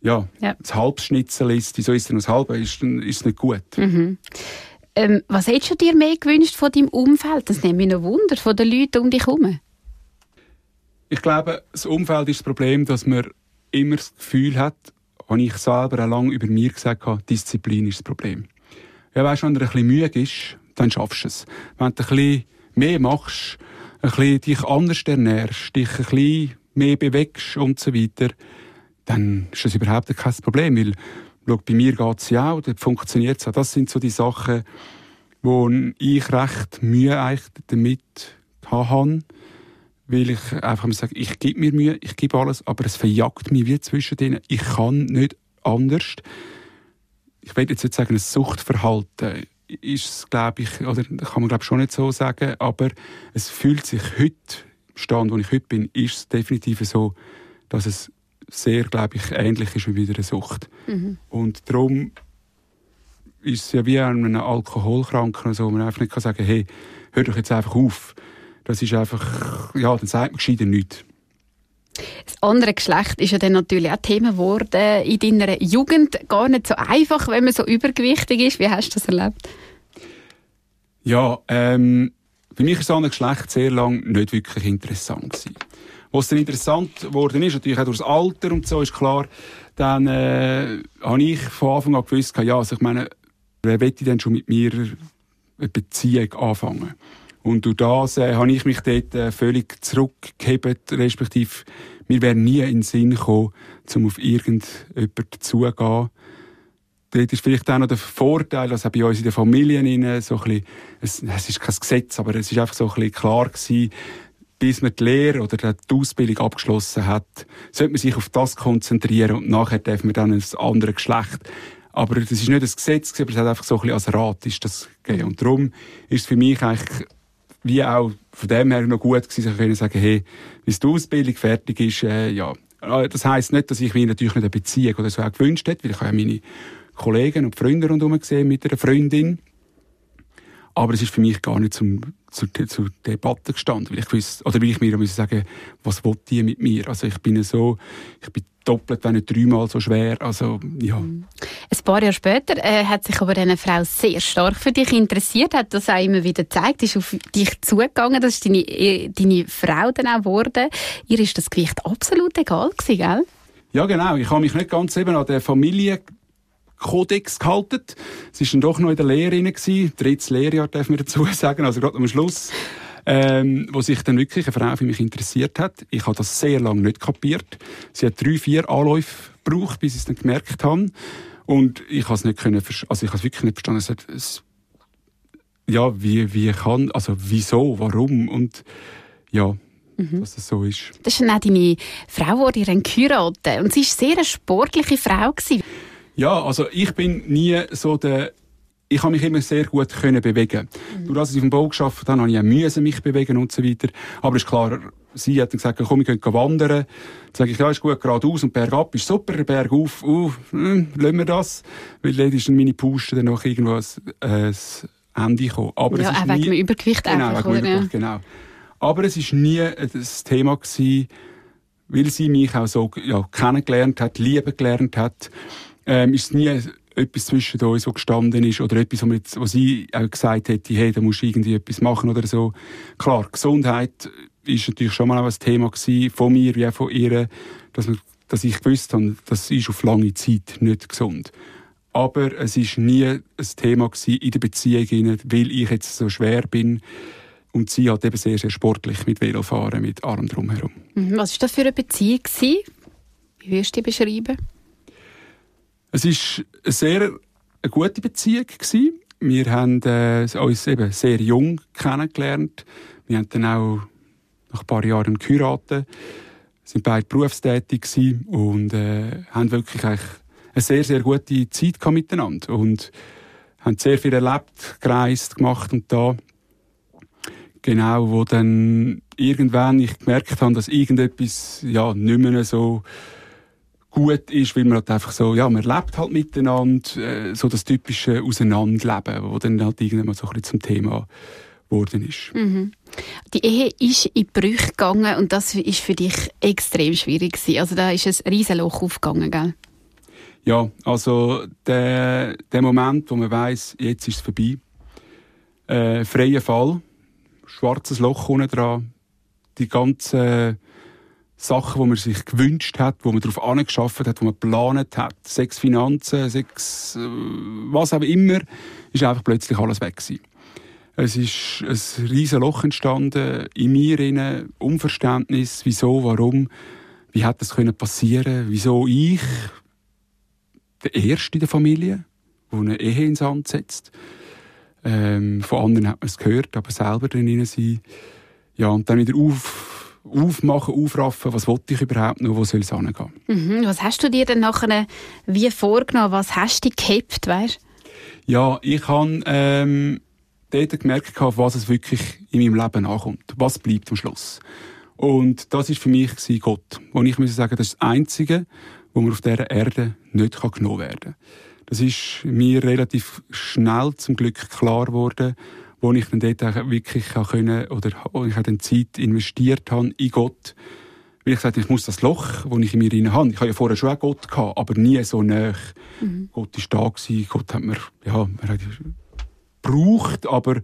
[SPEAKER 1] ja, ja. das Halbschnitzel ist, wieso ist er noch das Halbe, ist, dann ist es nicht gut.
[SPEAKER 2] Mhm. Ähm, was hättest du dir mehr gewünscht von deinem Umfeld? Das nimmt mich noch Wunder, von den Leuten um dich herum.
[SPEAKER 1] Ich glaube, das Umfeld ist das Problem, dass man immer das Gefühl hat, und ich selber auch lange über mir gesagt habe, Disziplin ist das Problem. Ja, weißt, wenn du ein bisschen müde ist, dann schaffst du es. Wenn du ein bisschen mehr machst, ein bisschen dich anders ernährst, dich ein bisschen mehr bewegst und so weiter, dann ist das überhaupt kein Problem, weil, schau, bei mir geht's ja auch, dort funktioniert's auch. Das sind so die Sachen, wo ich recht Mühe eigentlich damit habe, weil ich einfach sage, ich gebe mir Mühe, ich gebe alles, aber es verjagt mich wie zwischen denen. Ich kann nicht anders. Ich will jetzt nicht sagen, ein Suchtverhalten ist es, glaube ich, oder kann man glaube schon nicht so sagen, aber es fühlt sich heute, im Stand, wo ich heute bin, ist es definitiv so, dass es sehr, glaube ich, ähnlich ist wie wieder eine Sucht. Mhm. Und darum ist es ja wie an einem Alkoholkranken, so, wo man einfach nicht kann sagen hey, hör doch jetzt einfach auf. Das ist einfach, ja, dann sagt man gescheiter nichts.
[SPEAKER 2] Das andere Geschlecht ist ja dann natürlich auch Thema geworden in deiner Jugend. Gar nicht so einfach, wenn man so übergewichtig ist. Wie hast du das erlebt?
[SPEAKER 1] Ja, ähm, für mich war das andere Geschlecht sehr lange nicht wirklich interessant gewesen. Was dann interessant geworden ist, natürlich auch durch das Alter und so, ist klar, dann äh, habe ich von Anfang an gewusst, ja, also ich meine, wer möchte denn schon mit mir eine Beziehung anfangen? Und durch das äh, habe ich mich dort äh, völlig zurückgehebt, respektive mir wäre nie in den Sinn gekommen, um auf irgendjemanden zuzugehen. Dort ist vielleicht auch noch der Vorteil, dass auch bei uns in den Familien so ein bisschen, es, es ist kein Gesetz, aber es ist einfach so ein bisschen klar gewesen, bis man die Lehre oder die Ausbildung abgeschlossen hat, sollte man sich auf das konzentrieren und nachher darf man dann ein anderes Geschlecht. Aber das ist nicht ein Gesetz, aber es hat einfach so ein bisschen als Rat ist das gegeben. Und darum ist es für mich eigentlich wie auch von dem her noch gut gewesen, zu sagen, hey, bis die Ausbildung fertig ist, äh, ja. Äh, das heisst nicht, dass ich mir natürlich nicht eine Beziehung oder so auch gewünscht hätte, weil ich habe ja meine Kollegen und Freunde rundherum gesehen mit einer Freundin. Aber es ist für mich gar nicht zum, zur, zur Debatte gestanden, weil ich wusste, oder weil ich mir muss sagen, was will die mit mir? Also ich bin so, ich bin doppelt, wenn nicht dreimal so schwer. Also, ja. Ein
[SPEAKER 2] paar Jahre später äh, hat sich aber eine Frau sehr stark für dich interessiert, hat das auch immer wieder gezeigt, ist auf dich zugegangen, das ist deine, äh, deine Frau dann auch geworden. Ihr ist das Gewicht absolut egal gewesen, gell?
[SPEAKER 1] Ja, genau. Ich habe mich nicht ganz eben an der Familie Kodex gehalten. Es war dann doch noch in der Lehre rein, drittes Lehrjahr darf man dazu sagen, also gerade am Schluss, ähm, wo sich dann wirklich eine Frau für mich interessiert hat. Ich habe das sehr lange nicht kapiert. Sie hat drei, vier Anläufe gebraucht, bis ich es dann gemerkt habe. Und ich habe es nicht können, also ich habe es wirklich nicht verstanden. Es hat, es, ja, wie, wie kann, also wieso, warum und ja, mhm. dass es so ist.
[SPEAKER 2] Das ist dann auch deine Frau, die ihr geheiratet und sie war sehr eine sportliche Frau. Gewesen.
[SPEAKER 1] Ja, also ich bin nie so der ich habe mich immer sehr gut können bewegen. Mhm. Durch das ich auf dem Bau geschafft habe, habe ich auch müssen mich bewegen und so weiter. Aber ist klar, sie hat dann gesagt, komm, wir können wandern. Dann sage ich, ja, ist gut, geradeaus und bergab ist super, bergauf, uh, hm, lassen wir das. Weil dort ist dann meine Puste dann noch irgendwo ein, ein Ende gekommen. Aber
[SPEAKER 2] ja,
[SPEAKER 1] es ist
[SPEAKER 2] auch wegen dem Übergewicht
[SPEAKER 1] genau,
[SPEAKER 2] einfach,
[SPEAKER 1] wegen Übergewicht, genau. Aber es ist nie das Thema gewesen, weil sie mich auch so ja, kennengelernt hat, lieben gelernt hat ähm, ist nie etwas zwischen uns, was gestanden ist, oder etwas, wo sie auch gesagt hätte, hey, da musst du irgendwie etwas machen oder so. Klar, Gesundheit ist natürlich schon mal auch ein Thema gewesen, von mir wie auch von ihr, dass, man, dass ich gewusst habe, das ist auf lange Zeit nicht gesund. Aber es ist nie ein Thema gewesen in der Beziehung, weil ich jetzt so schwer bin. Und sie hat eben sehr, sehr sportlich mit Velofahren, mit Arm drumherum.
[SPEAKER 2] Mhm. Was war das für eine Beziehung? Wie würdest du die beschreiben?
[SPEAKER 1] Es war eine sehr eine gute Beziehung. Gewesen. Wir haben äh, uns eben sehr jung kennengelernt. Wir haben dann auch nach ein paar Jahren geheiratet, sind beide berufstätig gewesen und äh, haben wirklich eine sehr, sehr gute Zeit miteinander und haben sehr viel erlebt, gereist, gemacht und da genau, wo dann irgendwann ich gemerkt habe, dass irgendetwas ja nicht mehr so gut ist, weil man halt einfach so, ja, man lebt halt miteinander, äh, so das typische Auseinanderleben, wo dann halt irgendwann so ein bisschen zum Thema geworden ist.
[SPEAKER 2] Mhm. Die Ehe ist in Brüche gegangen und das ist für dich extrem schwierig gewesen. Also da ist ein Riesenloch aufgegangen, gell?
[SPEAKER 1] Ja, also der, der Moment, wo man weiß, jetzt ist es vorbei, äh, freier Fall, schwarzes Loch unten dran, die ganze Sachen, die man sich gewünscht hat, wo man darauf angeschafft hat, wo man geplant hat, sechs Finanzen, sechs, äh, was auch immer, ist einfach plötzlich alles weg gewesen. Es ist ein riesen Loch entstanden, in mir rein, Unverständnis, wieso, warum, wie hat das können passieren, wieso ich, der Erste in der Familie, der eine Ehe ins Sand setzt. Ähm, von anderen hat man es gehört, aber selber drin sein. Ja, und dann wieder auf aufmachen, aufraffen, was wollte ich überhaupt noch, wo soll es hingehen.
[SPEAKER 2] Mhm. Was hast du dir denn nachher wie vorgenommen? Was hast du gehabt, weißt?
[SPEAKER 1] Ja, ich habe ähm, dort gemerkt, auf was es wirklich in meinem Leben ankommt. Was bleibt am Schluss. Und das ist für mich Gott. Und ich muss sagen, das ist das Einzige, wo man auf dieser Erde nicht genommen werden kann. Das ist mir relativ schnell zum Glück klar geworden, wo ich dann dort wirklich können, oder wo ich dann Zeit investiert habe in Gott. Weil ich gesagt ich muss das Loch, das ich in mir rein habe, ich habe ja vorher schon auch Gott gehabt, aber nie so nah. Mhm. Gott ist da gewesen, Gott hat mir, ja, hat gebraucht, aber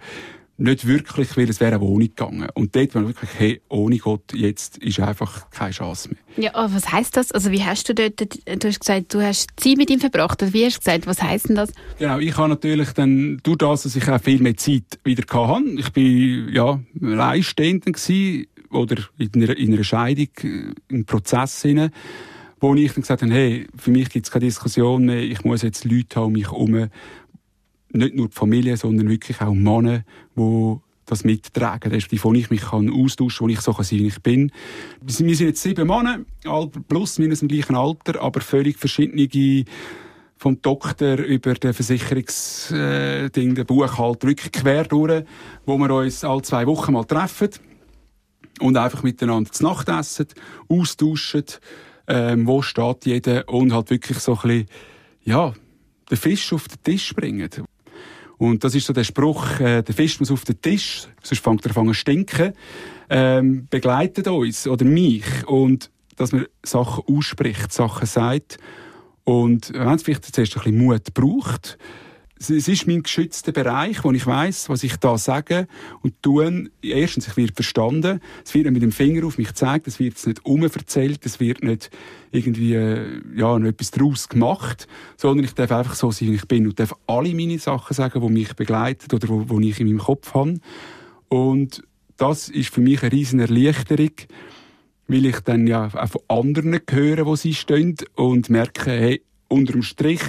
[SPEAKER 1] nicht wirklich, weil es wäre eine Wohnung gegangen. Und dort war wirklich, hey, ohne Gott, jetzt ist einfach keine Chance mehr.
[SPEAKER 2] Ja, aber was heisst das? Also wie hast du dort, du hast gesagt, du hast Zeit mit ihm verbracht. Oder wie hast du gesagt, was heisst denn das?
[SPEAKER 1] Genau, ich habe natürlich dann, durch das, dass ich auch viel mehr Zeit wieder hatte, ich bin, ja, alleinstehend gewesen, oder in einer, in einer Scheidung, äh, im Prozess hinein, wo ich dann gesagt habe, hey, für mich gibt es keine Diskussion mehr, ich muss jetzt Leute haben um mich herum, nicht nur die Familie, sondern wirklich auch Männer, die das mittragen, respektive wo ich mich kann austauschen kann, wo ich so sein kann, ich bin. Wir sind jetzt sieben Männer, plus minus im gleichen Alter, aber völlig verschiedene vom Doktor über den Versicherungsding, äh, den Buchhalter, wirklich quer durch, wo wir uns alle zwei Wochen mal treffen und einfach miteinander zu Nacht essen, austauschen, ähm, wo steht jeder und halt wirklich so ein bisschen, ja, den Fisch auf den Tisch bringen. Und das ist so der Spruch, äh, der Fisch muss auf den Tisch, sonst fängt er an zu stinken, ähm, begleitet uns oder mich. Und dass man Sachen ausspricht, Sachen sagt. Und wenn es vielleicht zuerst ein bisschen Mut braucht, es ist mein geschützter Bereich, wo ich weiß, was ich da sage und tue. Erstens, ich werde verstanden. Es wird mit dem Finger auf mich gezeigt. Es wird nicht umverzählt. Es wird nicht irgendwie, äh, ja, noch etwas daraus gemacht. Sondern ich darf einfach so sein, wie ich bin und darf alle meine Sachen sagen, die mich begleiten oder wo, wo ich in meinem Kopf habe. Und das ist für mich eine riesen Erleichterung, weil ich dann ja auch von anderen höre, wo sie stehen und merke, hey, unterm Strich,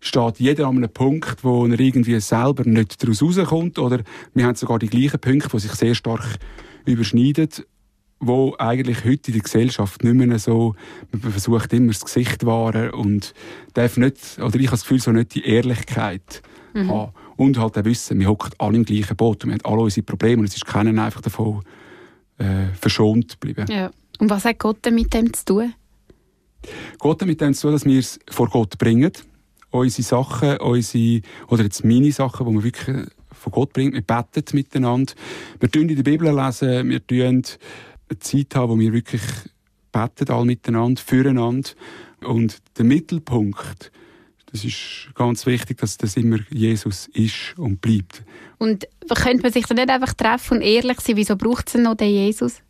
[SPEAKER 1] steht jeder an einem Punkt, wo er irgendwie selber nicht daraus rauskommt. Oder wir haben sogar die gleichen Punkte, die sich sehr stark überschneiden, wo eigentlich heute in der Gesellschaft nicht mehr so, man versucht immer das Gesicht zu wahren und darf nicht, oder ich habe das Gefühl, so nicht die Ehrlichkeit mhm. haben. Und halt auch wissen, wir hocken alle im gleichen Boot und wir haben alle unsere Probleme und es ist keiner einfach davon äh, verschont geblieben.
[SPEAKER 2] Ja. Und was hat Gott mit dem zu tun?
[SPEAKER 1] Gott hat mit dem zu tun, dass wir es vor Gott bringen unsere Sachen, unsere, oder jetzt meine Sachen, die man wirklich von Gott bringt. Wir beten miteinander. Wir tun in der Bibel lesen. Wir tun eine Zeit haben, wo wir wirklich beten, alle miteinander, füreinander. Und der Mittelpunkt, das ist ganz wichtig, dass das immer Jesus ist und bleibt.
[SPEAKER 2] Und könnte man sich dann nicht einfach treffen und ehrlich sein? Wieso braucht es denn noch den Jesus?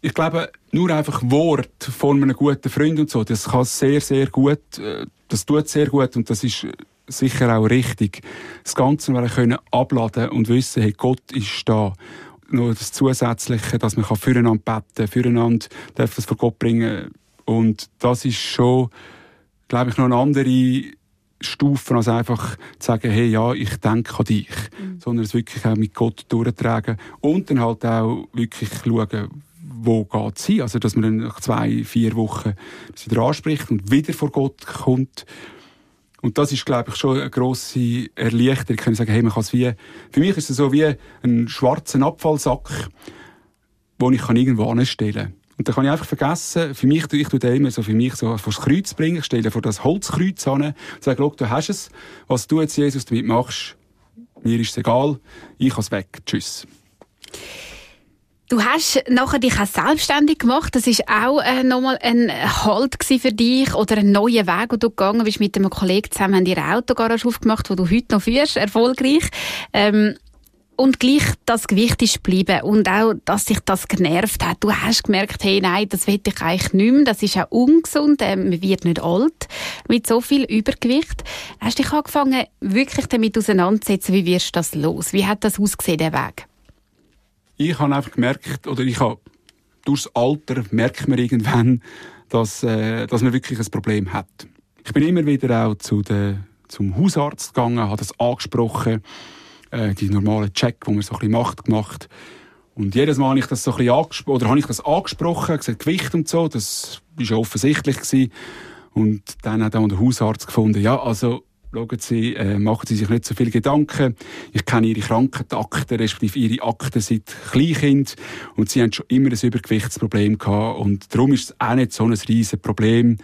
[SPEAKER 1] Ich glaube, nur einfach Wort von einem guten Freund und so, das kann sehr, sehr gut, äh, das tut sehr gut und das ist sicher auch richtig. Das Ganze wir können abladen und wissen, hey, Gott ist da. Nur das Zusätzliche, dass man füreinander beten, füreinander darf das vor Gott bringen. Und das ist schon, glaube ich, noch eine andere Stufe, als einfach zu sagen, hey, ja, ich denke an dich. Mhm. Sondern es wirklich auch mit Gott durchtragen. Und dann halt auch wirklich schauen, wo geht es hin? Also, dass man dann nach zwei, vier Wochen das wieder anspricht und wieder vor Gott kommt. Und das ist, glaube ich, schon eine grosse Erleichterung. Ich kann sagen, hey, man kann es wie, für mich ist es so wie ein schwarzer Abfallsack, den ich irgendwo anstellen kann. Und dann kann ich einfach vergessen, für mich, ich tue den immer so für mich so vor das Kreuz bringen, ich stelle vor das Holzkreuz an und sage, du hast es, was du jetzt, Jesus, damit machst, mir ist es egal, ich kann es weg, tschüss.
[SPEAKER 2] Du hast nachher dich auch selbstständig gemacht. Das ist auch äh, nochmal ein Halt für dich oder ein neuer Weg, wo du gegangen bist mit einem Kollegen zusammen, haben ihre Autogarage aufgemacht, wo du heute noch führst, erfolgreich. Ähm, und gleich das Gewicht ist geblieben und auch, dass sich das genervt hat. Du hast gemerkt, hey, nein, das will ich eigentlich nicht mehr. Das ist auch ungesund. Äh, man wird nicht alt mit so viel Übergewicht. Hast dich angefangen, wirklich damit auseinanderzusetzen, wie wirst du das los? Wie hat das ausgesehen, der Weg?
[SPEAKER 1] Ich habe einfach gemerkt, oder ich habe, durchs Alter merkt man irgendwann, dass, äh, dass man wirklich ein Problem hat. Ich bin immer wieder auch zu der, zum Hausarzt gegangen, habe das angesprochen, äh, die normalen Check, die man so ein bisschen macht, gemacht. Und jedes Mal habe ich das so ein bisschen angesprochen, oder habe ich das angesprochen, gesagt, Gewicht und so, das war ja offensichtlich gewesen. Und dann hat auch der Hausarzt gefunden, ja, also, schauen Sie, äh, machen Sie sich nicht so viele Gedanken. Ich kenne Ihre Krankenakten, respektive Ihre Akten seit Kleinkind. Und Sie haben schon immer ein Übergewichtsproblem gehabt. Und darum ist es auch nicht so ein riesen Problem,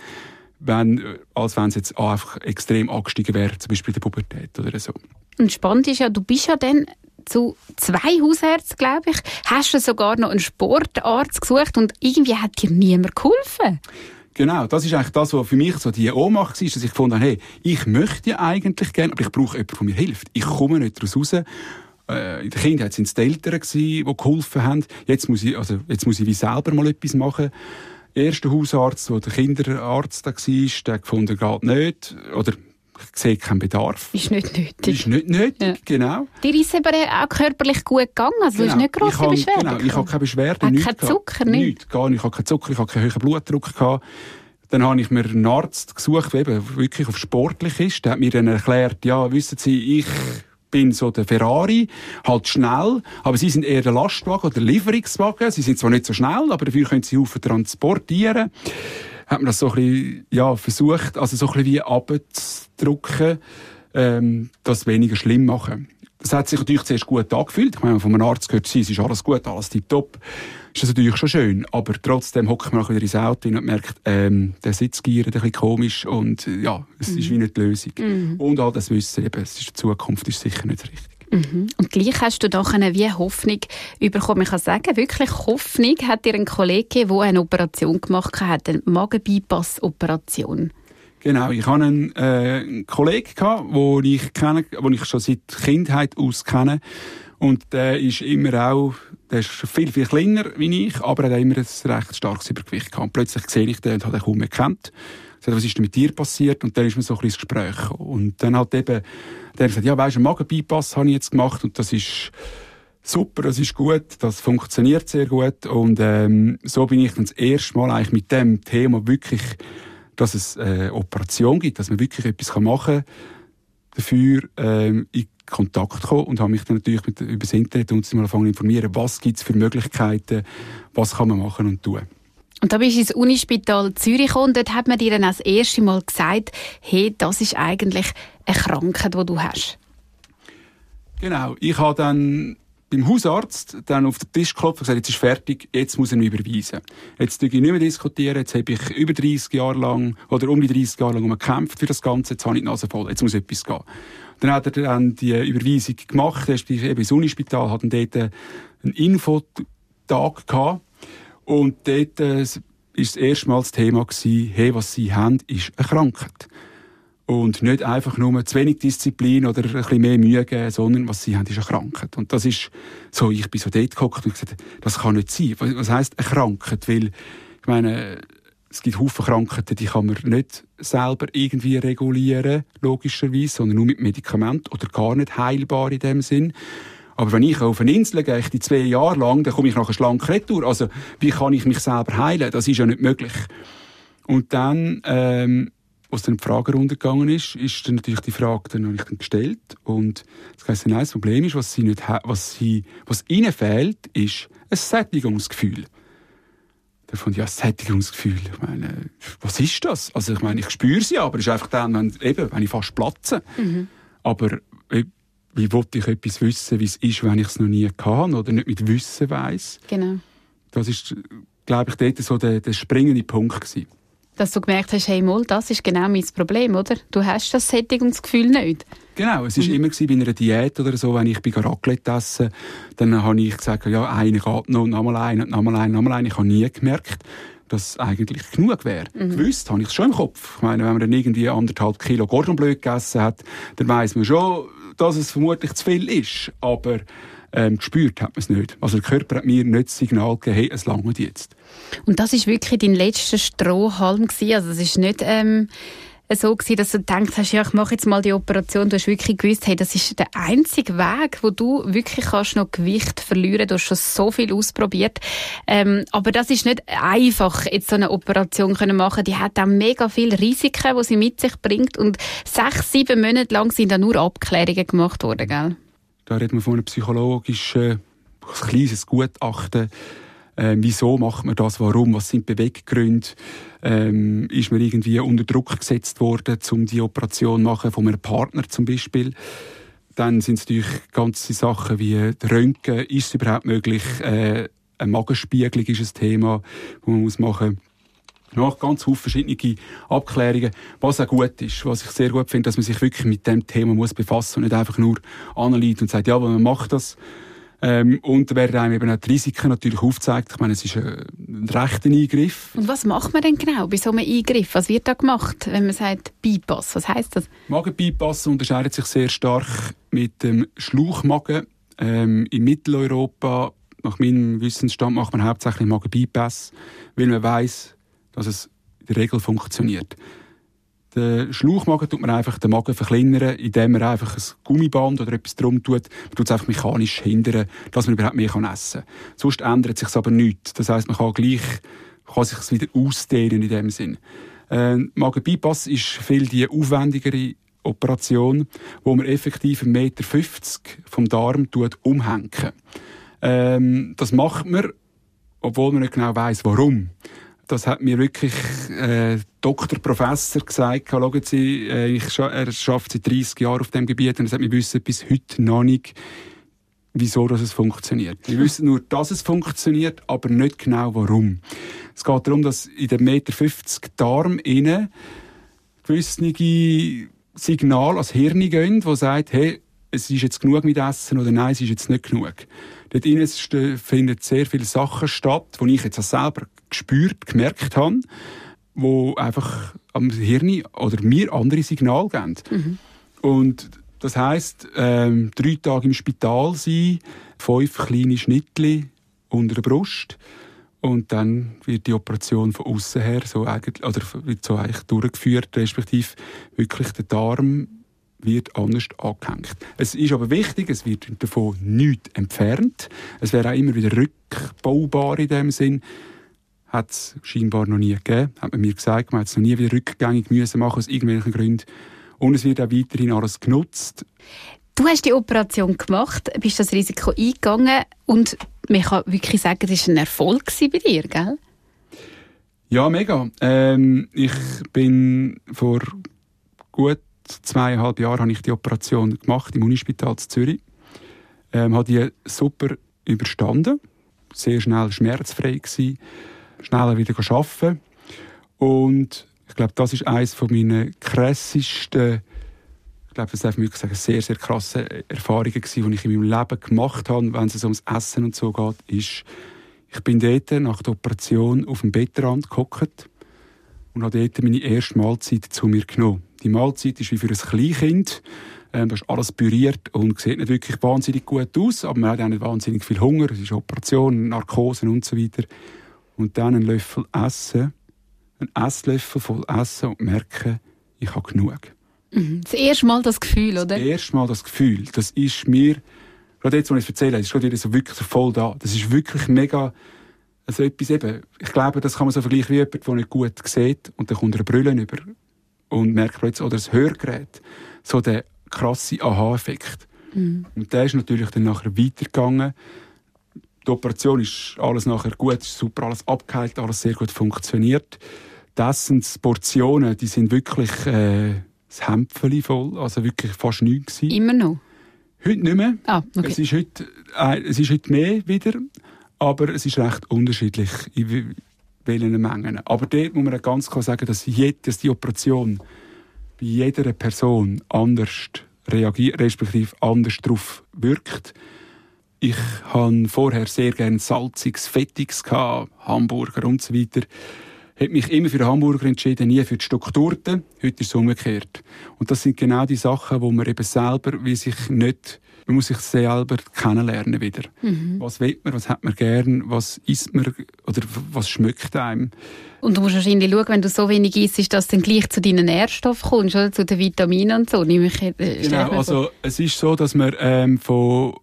[SPEAKER 1] wenn, äh, als wenn es jetzt einfach extrem angestiegen wäre, zum Beispiel in der Pubertät oder so.
[SPEAKER 2] Und spannend ist ja, du bist ja dann zu zwei Hausärzten, glaube ich. Hast du sogar noch einen Sportarzt gesucht und irgendwie hat dir niemand geholfen.
[SPEAKER 1] Genau, das ist eigentlich das, was für mich so die Ohnmacht war, dass ich gefunden habe, hey, ich möchte ja eigentlich gerne, aber ich brauche jemanden, der mir hilft. Ich komme nicht daraus raus. Äh, in der Kindheit sind es die Eltern die geholfen haben. Jetzt muss ich, also, jetzt muss ich wie selber mal etwas machen. Der erste Hausarzt, der der Kinderarzt da war, der gefunden, geht nicht. Oder sehe keinen Bedarf.
[SPEAKER 2] Ist nicht nötig.
[SPEAKER 1] Ist nicht nötig, ja. genau.
[SPEAKER 2] Dir ist aber auch körperlich gut gegangen, also genau. du hast nicht grosse
[SPEAKER 1] ich
[SPEAKER 2] Beschwerden
[SPEAKER 1] Genau, ich habe keine Beschwerden,
[SPEAKER 2] nichts. Kein Zucker, nicht?
[SPEAKER 1] Nichts, gar nicht. Ich habe keinen Zucker, ich habe keinen hohen Blutdruck gehabt. Dann habe ich mir einen Arzt gesucht, der wirklich auf sportlich ist. Der hat mir dann erklärt, ja, wissen Sie, ich bin so der Ferrari, halt schnell, aber sie sind eher der Lastwagen oder der Lieferungswagen. Sie sind zwar nicht so schnell, aber dafür können sie Haufen transportieren hat man das so ein bisschen, ja, versucht, also so ein bisschen wie abzudrücken, ähm, das weniger schlimm machen. Das hat sich natürlich zuerst gut angefühlt. Ich meine, von einem Arzt gehört, es ist alles gut, alles tiptop. Ist das natürlich schon schön. Aber trotzdem hockt man auch wieder ins Auto und merkt, ähm, der Sitz giert ein bisschen komisch und, ja, es mhm. ist wie nicht die Lösung. Mhm. Und all das Wissen, eben, es ist die Zukunft ist sicher nicht richtig.
[SPEAKER 2] Mhm. Und gleich hast du doch eine wie Hoffnung bekommen. Ich kann sagen, wirklich Hoffnung hat dir ein Kollege, der eine Operation gemacht hat, eine Magenbypass-Operation.
[SPEAKER 1] Genau, ich hatte einen, äh, einen Kollegen, den ich, kenne, den ich schon seit Kindheit aus kenne. Und der ist immer auch, der ist viel, viel kleiner wie ich, aber er hat immer ein recht starkes Übergewicht gehabt. Und plötzlich sehe ich den und habe ihn kaum mehr gekannt. Ich sagte, was ist denn mit dir passiert? Und dann ist mir so ein bisschen Gespräch. Und dann hat eben, der hat gesagt, ja, weisst du, Magenbypass habe ich jetzt gemacht und das ist super, das ist gut, das funktioniert sehr gut. Und ähm, so bin ich dann das erste Mal eigentlich mit dem Thema wirklich, dass es äh, Operation gibt, dass man wirklich etwas machen kann, dafür ähm, in Kontakt gekommen und habe mich dann natürlich mit, über das Internet uns mal angefangen informieren, was gibt es für Möglichkeiten, was kann man machen und tun.
[SPEAKER 2] Und da bist du ins Unispital Zürich und dort hat man dir dann das erste Mal gesagt, hey, das ist eigentlich eine Krankheit, die du hast.
[SPEAKER 1] Genau. Ich habe dann beim Hausarzt dann auf den Tisch geklopft und gesagt, jetzt ist fertig, jetzt muss er mich überweisen. Jetzt ich nicht mehr diskutieren, jetzt habe ich über 30 Jahre lang, oder um die 30 Jahre lang gekämpft für das Ganze, jetzt habe ich die Nase voll, jetzt muss etwas gehen. Dann hat er dann die Überweisung gemacht, er ist eben ins Unispital, hat dann dort einen Infotag gehabt, und dort äh, das erste Mal das Thema gewesen, hey, was sie haben, ist eine Krankheit. Und nicht einfach nur zu wenig Disziplin oder ein bisschen mehr Mühe geben, sondern was sie haben, ist eine Krankheit. Und das ist so, ich bin so dort geguckt und gesagt, das kann nicht sein. Was heisst eine Krankheit? Weil, ich meine, es gibt Haufen Krankheiten, die kann man nicht selber irgendwie regulieren, logischerweise, sondern nur mit Medikament oder gar nicht heilbar in dem Sinn. Aber wenn ich auf eine Insel gehe, die zwei Jahre lang, dann komme ich nachher schlank retour. Also, wie kann ich mich selber heilen? Das ist ja nicht möglich. Und dann, ähm, als dann die Frage runtergegangen ist, ist dann natürlich die Frage, dann habe ich dann gestellt. Und das heisst, nein, das Problem ist, was sie nicht, was sie, was ihnen fehlt, ist ein Sättigungsgefühl. Da fand ich, ja, Sättigungsgefühl. Ich meine, was ist das? Also, ich meine, ich spüre sie, aber es ist einfach dann, wenn, eben, wenn ich fast platze. Mhm. Aber, wie wollte ich etwas wissen, wie es ist, wenn ich es noch nie kann oder nicht mit Wissen weiß.
[SPEAKER 2] Genau.
[SPEAKER 1] Das ist, glaube ich, dort so der, der springende Punkt gewesen.
[SPEAKER 2] Dass du gemerkt hast, hey, mal, das ist genau mein Problem, oder? Du hast das Sättigungsgefühl nicht.
[SPEAKER 1] Genau, es war mhm. immer bei einer Diät oder so, wenn ich bei Raclette esse, dann habe ich gesagt, ja, eine geht noch, nochmal ein, nochmal ein, nochmal ein. Ich habe nie gemerkt, dass es eigentlich genug wäre. Mhm. Gewusst habe ich es schon im Kopf. Ich meine, wenn man dann irgendwie anderthalb Kilo Gordonbleu gegessen hat, dann weiß man schon, dass es vermutlich zu viel ist. Aber ähm, gespürt hat man es nicht. Also der Körper hat mir nicht das Signal gegeben, hey, es langt jetzt.
[SPEAKER 2] Und das ist wirklich dein letzter Strohhalm gewesen? Also es ist nicht... Ähm so gewesen, dass du denkst hast, ja, ich mache jetzt mal die Operation. Du hast wirklich gewusst, hey, das ist der einzige Weg, wo du wirklich kannst noch Gewicht verlieren. Du hast schon so viel ausprobiert. Ähm, aber das ist nicht einfach, jetzt so eine Operation können machen. Die hat auch mega viele Risiken, die sie mit sich bringt. Und sechs, sieben Monate lang sind da nur Abklärungen gemacht worden, gell?
[SPEAKER 1] Da reden wir von einer psychologischen kleines Gutachten. Ähm, wieso macht man das? Warum? Was sind Beweggründe? Ähm, ist man irgendwie unter Druck gesetzt worden, um die Operation zu machen, von einem Partner zum Beispiel? Dann sind es natürlich ganze Sachen wie Röntgen. Ist es überhaupt möglich? Äh, eine Magenspiegelung ist ein Thema, das man muss machen muss nach ganz viele verschiedene Abklärungen, was auch gut ist, was ich sehr gut finde, dass man sich wirklich mit dem Thema muss befassen und nicht einfach nur analysiert und sagt, ja, aber man macht das. Ähm, und werden einem eben auch die Risiken natürlich aufgezeigt. Ich meine, es ist ein rechter Eingriff.
[SPEAKER 2] Und was macht man denn genau bei so einem Eingriff? Was wird da gemacht, wenn man sagt Bypass? Was heißt das?
[SPEAKER 1] Magenbypass unterscheidet sich sehr stark mit dem Schlauchmagen. Ähm, in Mitteleuropa, nach meinem Wissensstand, macht man hauptsächlich Magenbypass, weil man weiß, dass es in der Regel funktioniert. Den Schlauchmagen tut man einfach den Magen verkleinern, indem man einfach ein Gummiband oder etwas drum tut. Man tut es einfach mechanisch hindern, dass man überhaupt mehr essen kann. Sonst ändert sich aber nichts. Das heisst, man kann gleich, kann sich wieder ausdehnen in dem Sinn. Äh, Magen-Bypass ist viel die aufwendigere Operation, wo man effektiv 1,50 Meter vom Darm tut, umhängen. Ähm, das macht man, obwohl man nicht genau weiß, warum das hat mir wirklich äh, Doktor, Professor gesagt. Schauen Sie, äh, ich, er schafft seit 30 Jahren auf dem Gebiet und es hat mir wissen bis heute noch nicht, wieso dass es funktioniert. Wir wissen nur, dass es funktioniert, aber nicht genau warum. Es geht darum, dass in dem Meter 50 Darm innen gewisse Signale als Hirn gehen, die sagt, hey, es ist jetzt genug mit Essen oder nein, es ist jetzt nicht genug. Dort innen finden sehr viele Sachen statt, die ich jetzt auch selber gespürt, gemerkt habe, wo einfach am Hirn oder mir andere Signale geben. Mhm. Und das heisst, ähm, drei Tage im Spital sein, fünf kleine Schnittli unter der Brust und dann wird die Operation von außen her so eigentlich, oder wird so eigentlich durchgeführt, respektive wirklich der Darm wird anders angehängt. Es ist aber wichtig, es wird davon nichts entfernt. Es wäre auch immer wieder rückbaubar in dem Sinn. Hat es scheinbar noch nie gegeben. Hat man mir gesagt, man hat es noch nie wieder rückgängig müssen machen aus irgendwelchen Gründen. Und es wird auch weiterhin alles genutzt.
[SPEAKER 2] Du hast die Operation gemacht, bist das Risiko eingegangen und man kann wirklich sagen, das war ein Erfolg bei dir, gell?
[SPEAKER 1] Ja, mega. Ähm, ich bin vor gut zweieinhalb Jahren habe ich die Operation gemacht im Unispital zu Zürich. Ähm, habe die super überstanden, sehr schnell schmerzfrei gewesen, schneller wieder arbeiten und ich glaube, das ist eines von meinen krassesten, ich glaube, das darf man wirklich sagen, sehr, sehr krasse Erfahrungen gewesen, die ich in meinem Leben gemacht habe, wenn es ums Essen und so geht, ist, ich bin dort nach der Operation auf dem Bettrand gehockt und habe dort meine erste Mahlzeit zu mir genommen. Die Mahlzeit ist wie für ein Kleinkind. Ähm, das ist alles püriert und sieht nicht wirklich wahnsinnig gut aus, aber man hat auch nicht wahnsinnig viel Hunger. Es ist Operation, Narkose und so weiter. Und dann einen Löffel essen, einen Esslöffel voll essen und merken, ich habe genug.
[SPEAKER 2] Mhm. Das erste Mal das Gefühl, oder? Das
[SPEAKER 1] erste Mal das Gefühl. Das ist mir, gerade jetzt, als ich es erzähle, ist gerade wieder so wirklich so voll da. Das ist wirklich mega, also etwas eben, ich glaube, das kann man so vergleichen wie jemand, der nicht gut sieht und dann kommt er Brille über und merkt plötzlich, oder das Hörgerät, so der krasse Aha-Effekt. Mhm. Und der ist natürlich dann nachher weitergegangen. Die Operation ist alles nachher gut, ist super, alles abgeheilt, alles sehr gut funktioniert. Die Essensportionen, die sind wirklich äh, das Hämpfeli voll, also wirklich fast nichts.
[SPEAKER 2] Immer noch?
[SPEAKER 1] Heute nicht mehr.
[SPEAKER 2] Ah, okay.
[SPEAKER 1] es, ist heute, äh, es ist heute mehr wieder, aber es ist recht unterschiedlich welchen Mengen. Aber dort muss man ganz klar sagen, dass, jede, dass die Operation bei jeder Person anders reagiert, respektive anders darauf wirkt. Ich hatte vorher sehr gerne salziges, fettiges, Hamburger und so weiter. Ich habe mich immer für Hamburger entschieden, nie für die Strukturten. Heute ist es umgekehrt. Und das sind genau die Sachen, wo man eben selber wie sich nicht man muss sich selber kennenlernen wieder. Mhm. Was will man, was hat man gern, was isst man oder was schmeckt einem.
[SPEAKER 2] Und du musst wahrscheinlich schauen, wenn du so wenig isst, dass du dann gleich zu deinen Nährstoffen kommst, oder? zu den Vitaminen und so. Ich, äh,
[SPEAKER 1] genau, also es ist so, dass man ähm, von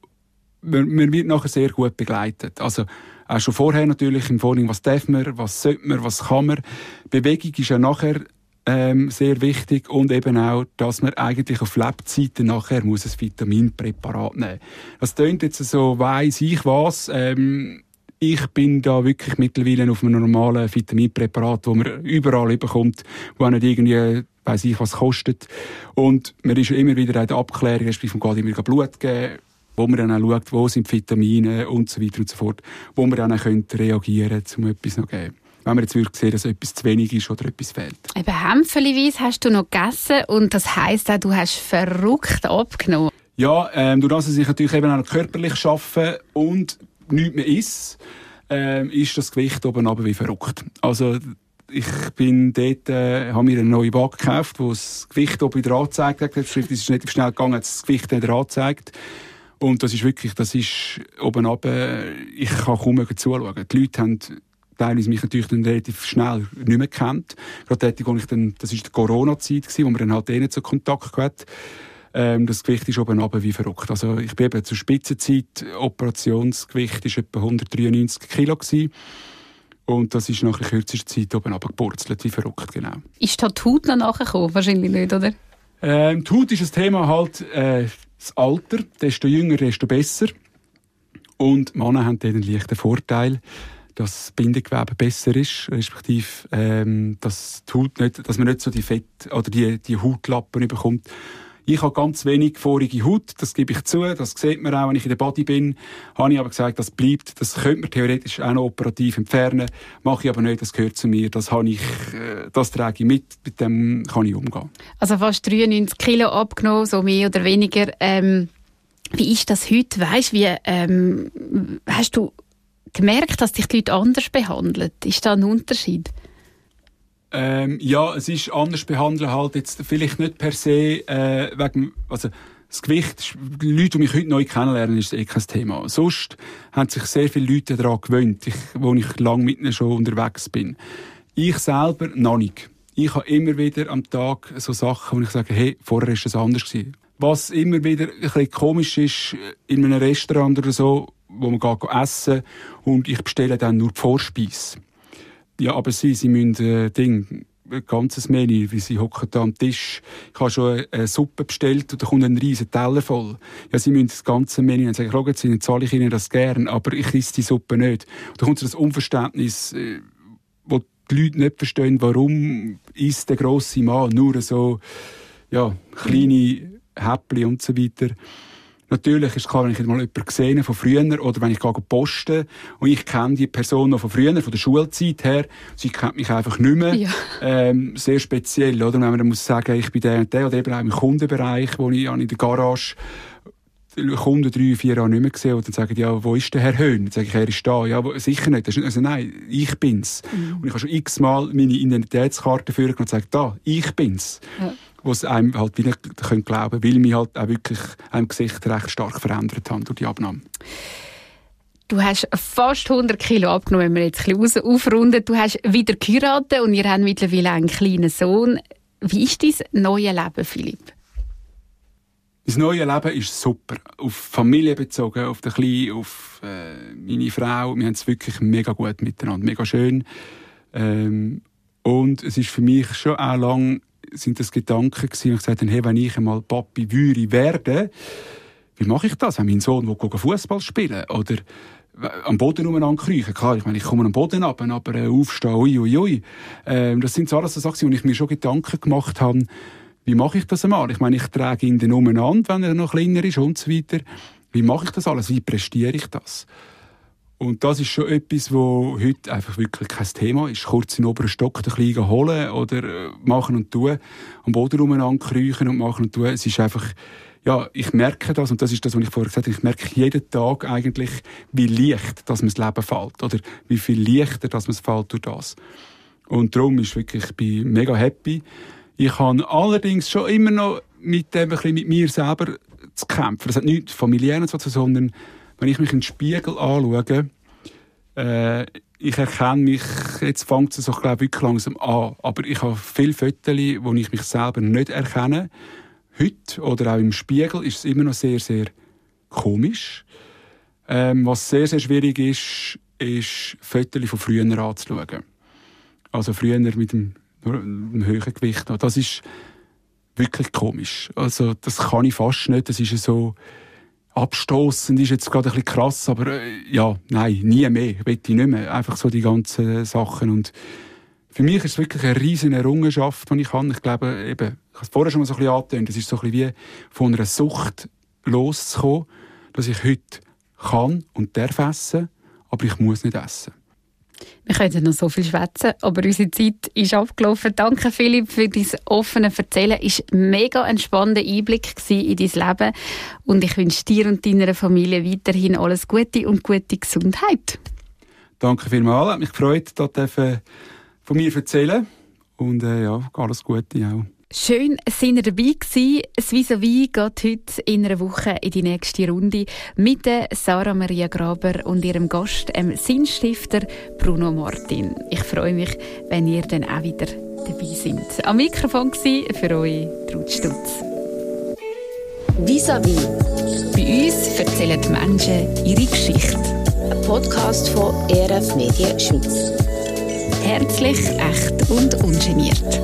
[SPEAKER 1] man, wird nachher sehr gut begleitet. Also auch schon vorher natürlich im Vorhinein, was darf man, was sollte man, was kann man. Bewegung ist ja nachher ähm, sehr wichtig und eben auch, dass man eigentlich auf Lebzeiten nachher muss ein Vitaminpräparat nehmen. Das klingt jetzt so, weiss ich was. Ähm, ich bin da wirklich mittlerweile auf einem normalen Vitaminpräparat, wo man überall bekommt, wo nicht irgendwie weiss ich was kostet. Und man ist immer wieder in der Abklärung, respektive man geht immer Blut geben, wo man dann auch schaut, wo sind Vitamine und so weiter und so fort, wo man dann auch reagieren könnte, um etwas noch zu geben wenn man jetzt wirklich sehen, dass etwas zu wenig ist oder etwas fehlt.
[SPEAKER 2] Eben Hämpfeliweise hast du noch gegessen und das heisst auch, du hast verrückt abgenommen.
[SPEAKER 1] Ja, ähm, durch das, dass ich natürlich eben auch körperlich arbeite und nichts mehr isst, ähm, ist das Gewicht oben runter wie verrückt. Also ich bin dort, äh, habe mir eine neue Waage gekauft, wo das Gewicht oben wieder angezeigt hat. Es ist nicht schnell gegangen, hat das Gewicht wieder angezeigt. Und das ist wirklich, das ist oben runter, ich kann kaum zuschauen. Die Leute haben teilweise mich natürlich dann relativ schnell nicht mehr kennt. Gerade dort, wo ich dann, das ist die Corona-Zeit wo man dann halt eh nicht so Kontakt hat. Ähm, das Gewicht ist oben runter wie verrückt. Also ich bin eben zur Spitzenzeit, Operationsgewicht ist etwa 193 Kilo gewesen. Und das ist nach einer kürzester Zeit oben gepurzelt, wie verrückt, genau.
[SPEAKER 2] Ist da die Haut noch nachgekommen? Wahrscheinlich nicht, oder?
[SPEAKER 1] Ähm, die Haut ist ein Thema halt, äh, das Alter. Desto jünger, desto besser. Und Männer haben den leichten Vorteil, dass das Bindegewebe besser ist, respektive ähm, dass, die Haut nicht, dass man nicht so die Fett oder die, die Hautlappen bekommt. Ich habe ganz wenig vorige Haut, das gebe ich zu, das sieht man auch, wenn ich in der Body bin. Habe ich aber gesagt, das bleibt, das könnte man theoretisch auch noch operativ entfernen, mache ich aber nicht, das gehört zu mir, das, habe ich, äh, das trage ich mit, mit dem kann ich umgehen.
[SPEAKER 2] Also fast 93 Kilo abgenommen, so mehr oder weniger. Ähm, wie ist das heute? Weißt, wie ähm, hast du gemerkt, dass dich die Leute anders behandeln? Ist da ein Unterschied?
[SPEAKER 1] Ähm, ja, es ist anders behandelt halt jetzt vielleicht nicht per se äh, wegen, also das Gewicht, die Leute, die mich heute neu kennenlernen, ist eh kein Thema. Sonst haben sich sehr viele Leute daran gewöhnt, ich, wo ich lange mit ihnen schon unterwegs bin. Ich selber noch nicht. Ich habe immer wieder am Tag so Sachen, wo ich sage, hey, vorher ist es anders gewesen. Was immer wieder ein bisschen komisch ist, in einem Restaurant oder so, wo man geht essen und ich bestelle dann nur die Vorspeise. Ja, aber sie, sie müssen äh, Ding, ein ganzes Menü, wie sie hocken da am Tisch. Ich habe schon eine Suppe bestellt und da kommt ein riesen Teller voll. Ja, sie müssen das ganze Menü. Dann sage ich, schauen Sie, dann zahle ich Ihnen das gern, aber ich esse die Suppe nicht. Und da kommt so das Unverständnis, äh, wo die Leute nicht verstehen, warum isst der grosse Mann nur so, ja, kleine Häppchen und so weiter. Natürlich ist es klar, wenn ich mal jemanden gesehen von früher oder wenn ich gehe posten und ich kenne die Person noch von früher, von der Schulzeit her, sie kennt mich einfach nicht mehr. Ja. Ähm, sehr speziell, oder? Wenn man dann muss sagen, ich bin der und der oder eben auch im Kundenbereich, wo ich in der Garage Kunden drei, vier Jahre nicht mehr gesehen und dann sagen ja, wo ist der Herr Höhn? Dann sage ich, er ist da. Ja, wo, sicher nicht. Das ist, also nein, ich bin's. Mhm. Und ich habe schon x-mal meine Identitätskarte führen und gesagt, da, ich bin's. Ja wo es einem halt wieder können glauben weil mich halt auch wirklich im Gesicht recht stark verändert haben durch die Abnahme.
[SPEAKER 2] Du hast fast 100 Kilo abgenommen, wenn wir jetzt ein bisschen aufrunden. Du hast wieder geheiratet und ihr habt mittlerweile einen kleinen Sohn. Wie ist dein neues Leben, Philipp?
[SPEAKER 1] Das neue Leben ist super. Auf Familie bezogen, auf, den Kleinen, auf äh, meine Frau. Wir haben es wirklich mega gut miteinander, mega schön. Ähm, und es ist für mich schon auch lang sind das Gedanken gewesen, ich gesagt hey, wenn ich einmal Papi würde werden, wie mache ich das? Wenn mein Sohn will Fußball spielen oder am Boden umeinander kriechen. Klar, ich meine, ich komme am Boden ab, aber äh, aufstehen, ui, ui, ui. Ähm, das sind so alles so Sachen, wo ich mir schon Gedanken gemacht habe, wie mache ich das einmal? Ich meine, ich trage ihn dann umeinander, wenn er noch kleiner ist und so weiter. Wie mache ich das alles? Wie prestiere ich das? Und das ist schon etwas, wo heute einfach wirklich kein Thema ist. Kurz in den oberen Stock den Kleinen holen oder äh, machen und tun, am Boden umeinander kriechen und machen und tun. Es ist einfach, ja, ich merke das, und das ist das, was ich vorher gesagt habe, ich merke jeden Tag eigentlich, wie leicht, dass mir das Leben fällt. Oder wie viel leichter, dass mir es fällt durch das. Und darum ist wirklich, ich bin mega happy. Ich habe allerdings schon immer noch mit dem, ein bisschen mit mir selber zu kämpfen. Das hat nichts familiär zu sondern wenn ich mich in den Spiegel anschaue, äh, ich erkenne mich, jetzt fängt es so, glaube wirklich langsam an, aber ich habe viele Fotos, wo ich mich selber nicht erkenne. Heute oder auch im Spiegel ist es immer noch sehr, sehr komisch. Ähm, was sehr, sehr schwierig ist, ist Fotos von früher anzuschauen. Also früher mit dem im höheren Gewicht. Das ist wirklich komisch. Also das kann ich fast nicht. Das ist so abstoßend, ist jetzt gerade ein bisschen krass, aber äh, ja, nein, nie mehr. Ich nicht mehr. Einfach so die ganzen Sachen und für mich ist es wirklich eine riesige Errungenschaft, die ich kann. Ich glaube, eben, ich habe es vorher schon mal so ein bisschen angetönt, es ist so ein bisschen wie von einer Sucht loszukommen, dass ich heute kann und darf essen, aber ich muss nicht essen.
[SPEAKER 2] Wir können noch so viel schwätzen, aber unsere Zeit ist abgelaufen. Danke, Philipp, für dein offene Erzählen. Es war ein mega ein Einblick in dein Leben. Und ich wünsche dir und deiner Familie weiterhin alles Gute und gute Gesundheit.
[SPEAKER 1] Danke vielmals. Hat mich gefreut, dass von mir erzählen Und äh, ja, alles Gute auch.
[SPEAKER 2] Schön, sind ihr dabei gewesen. Das Vis-a-vis geht heute in einer Woche in die nächste Runde mit Sarah Maria Graber und ihrem Gast, dem Sinnstifter Bruno Martin. Ich freue mich, wenn ihr dann auch wieder dabei seid. Am Mikrofon war für euch Ruth Stutz.
[SPEAKER 3] Vis-a-vis.
[SPEAKER 2] Bei uns erzählen die Menschen ihre Geschichte.
[SPEAKER 3] Ein Podcast von ERF Medien Schweiz.
[SPEAKER 2] Herzlich, echt und ungeniert.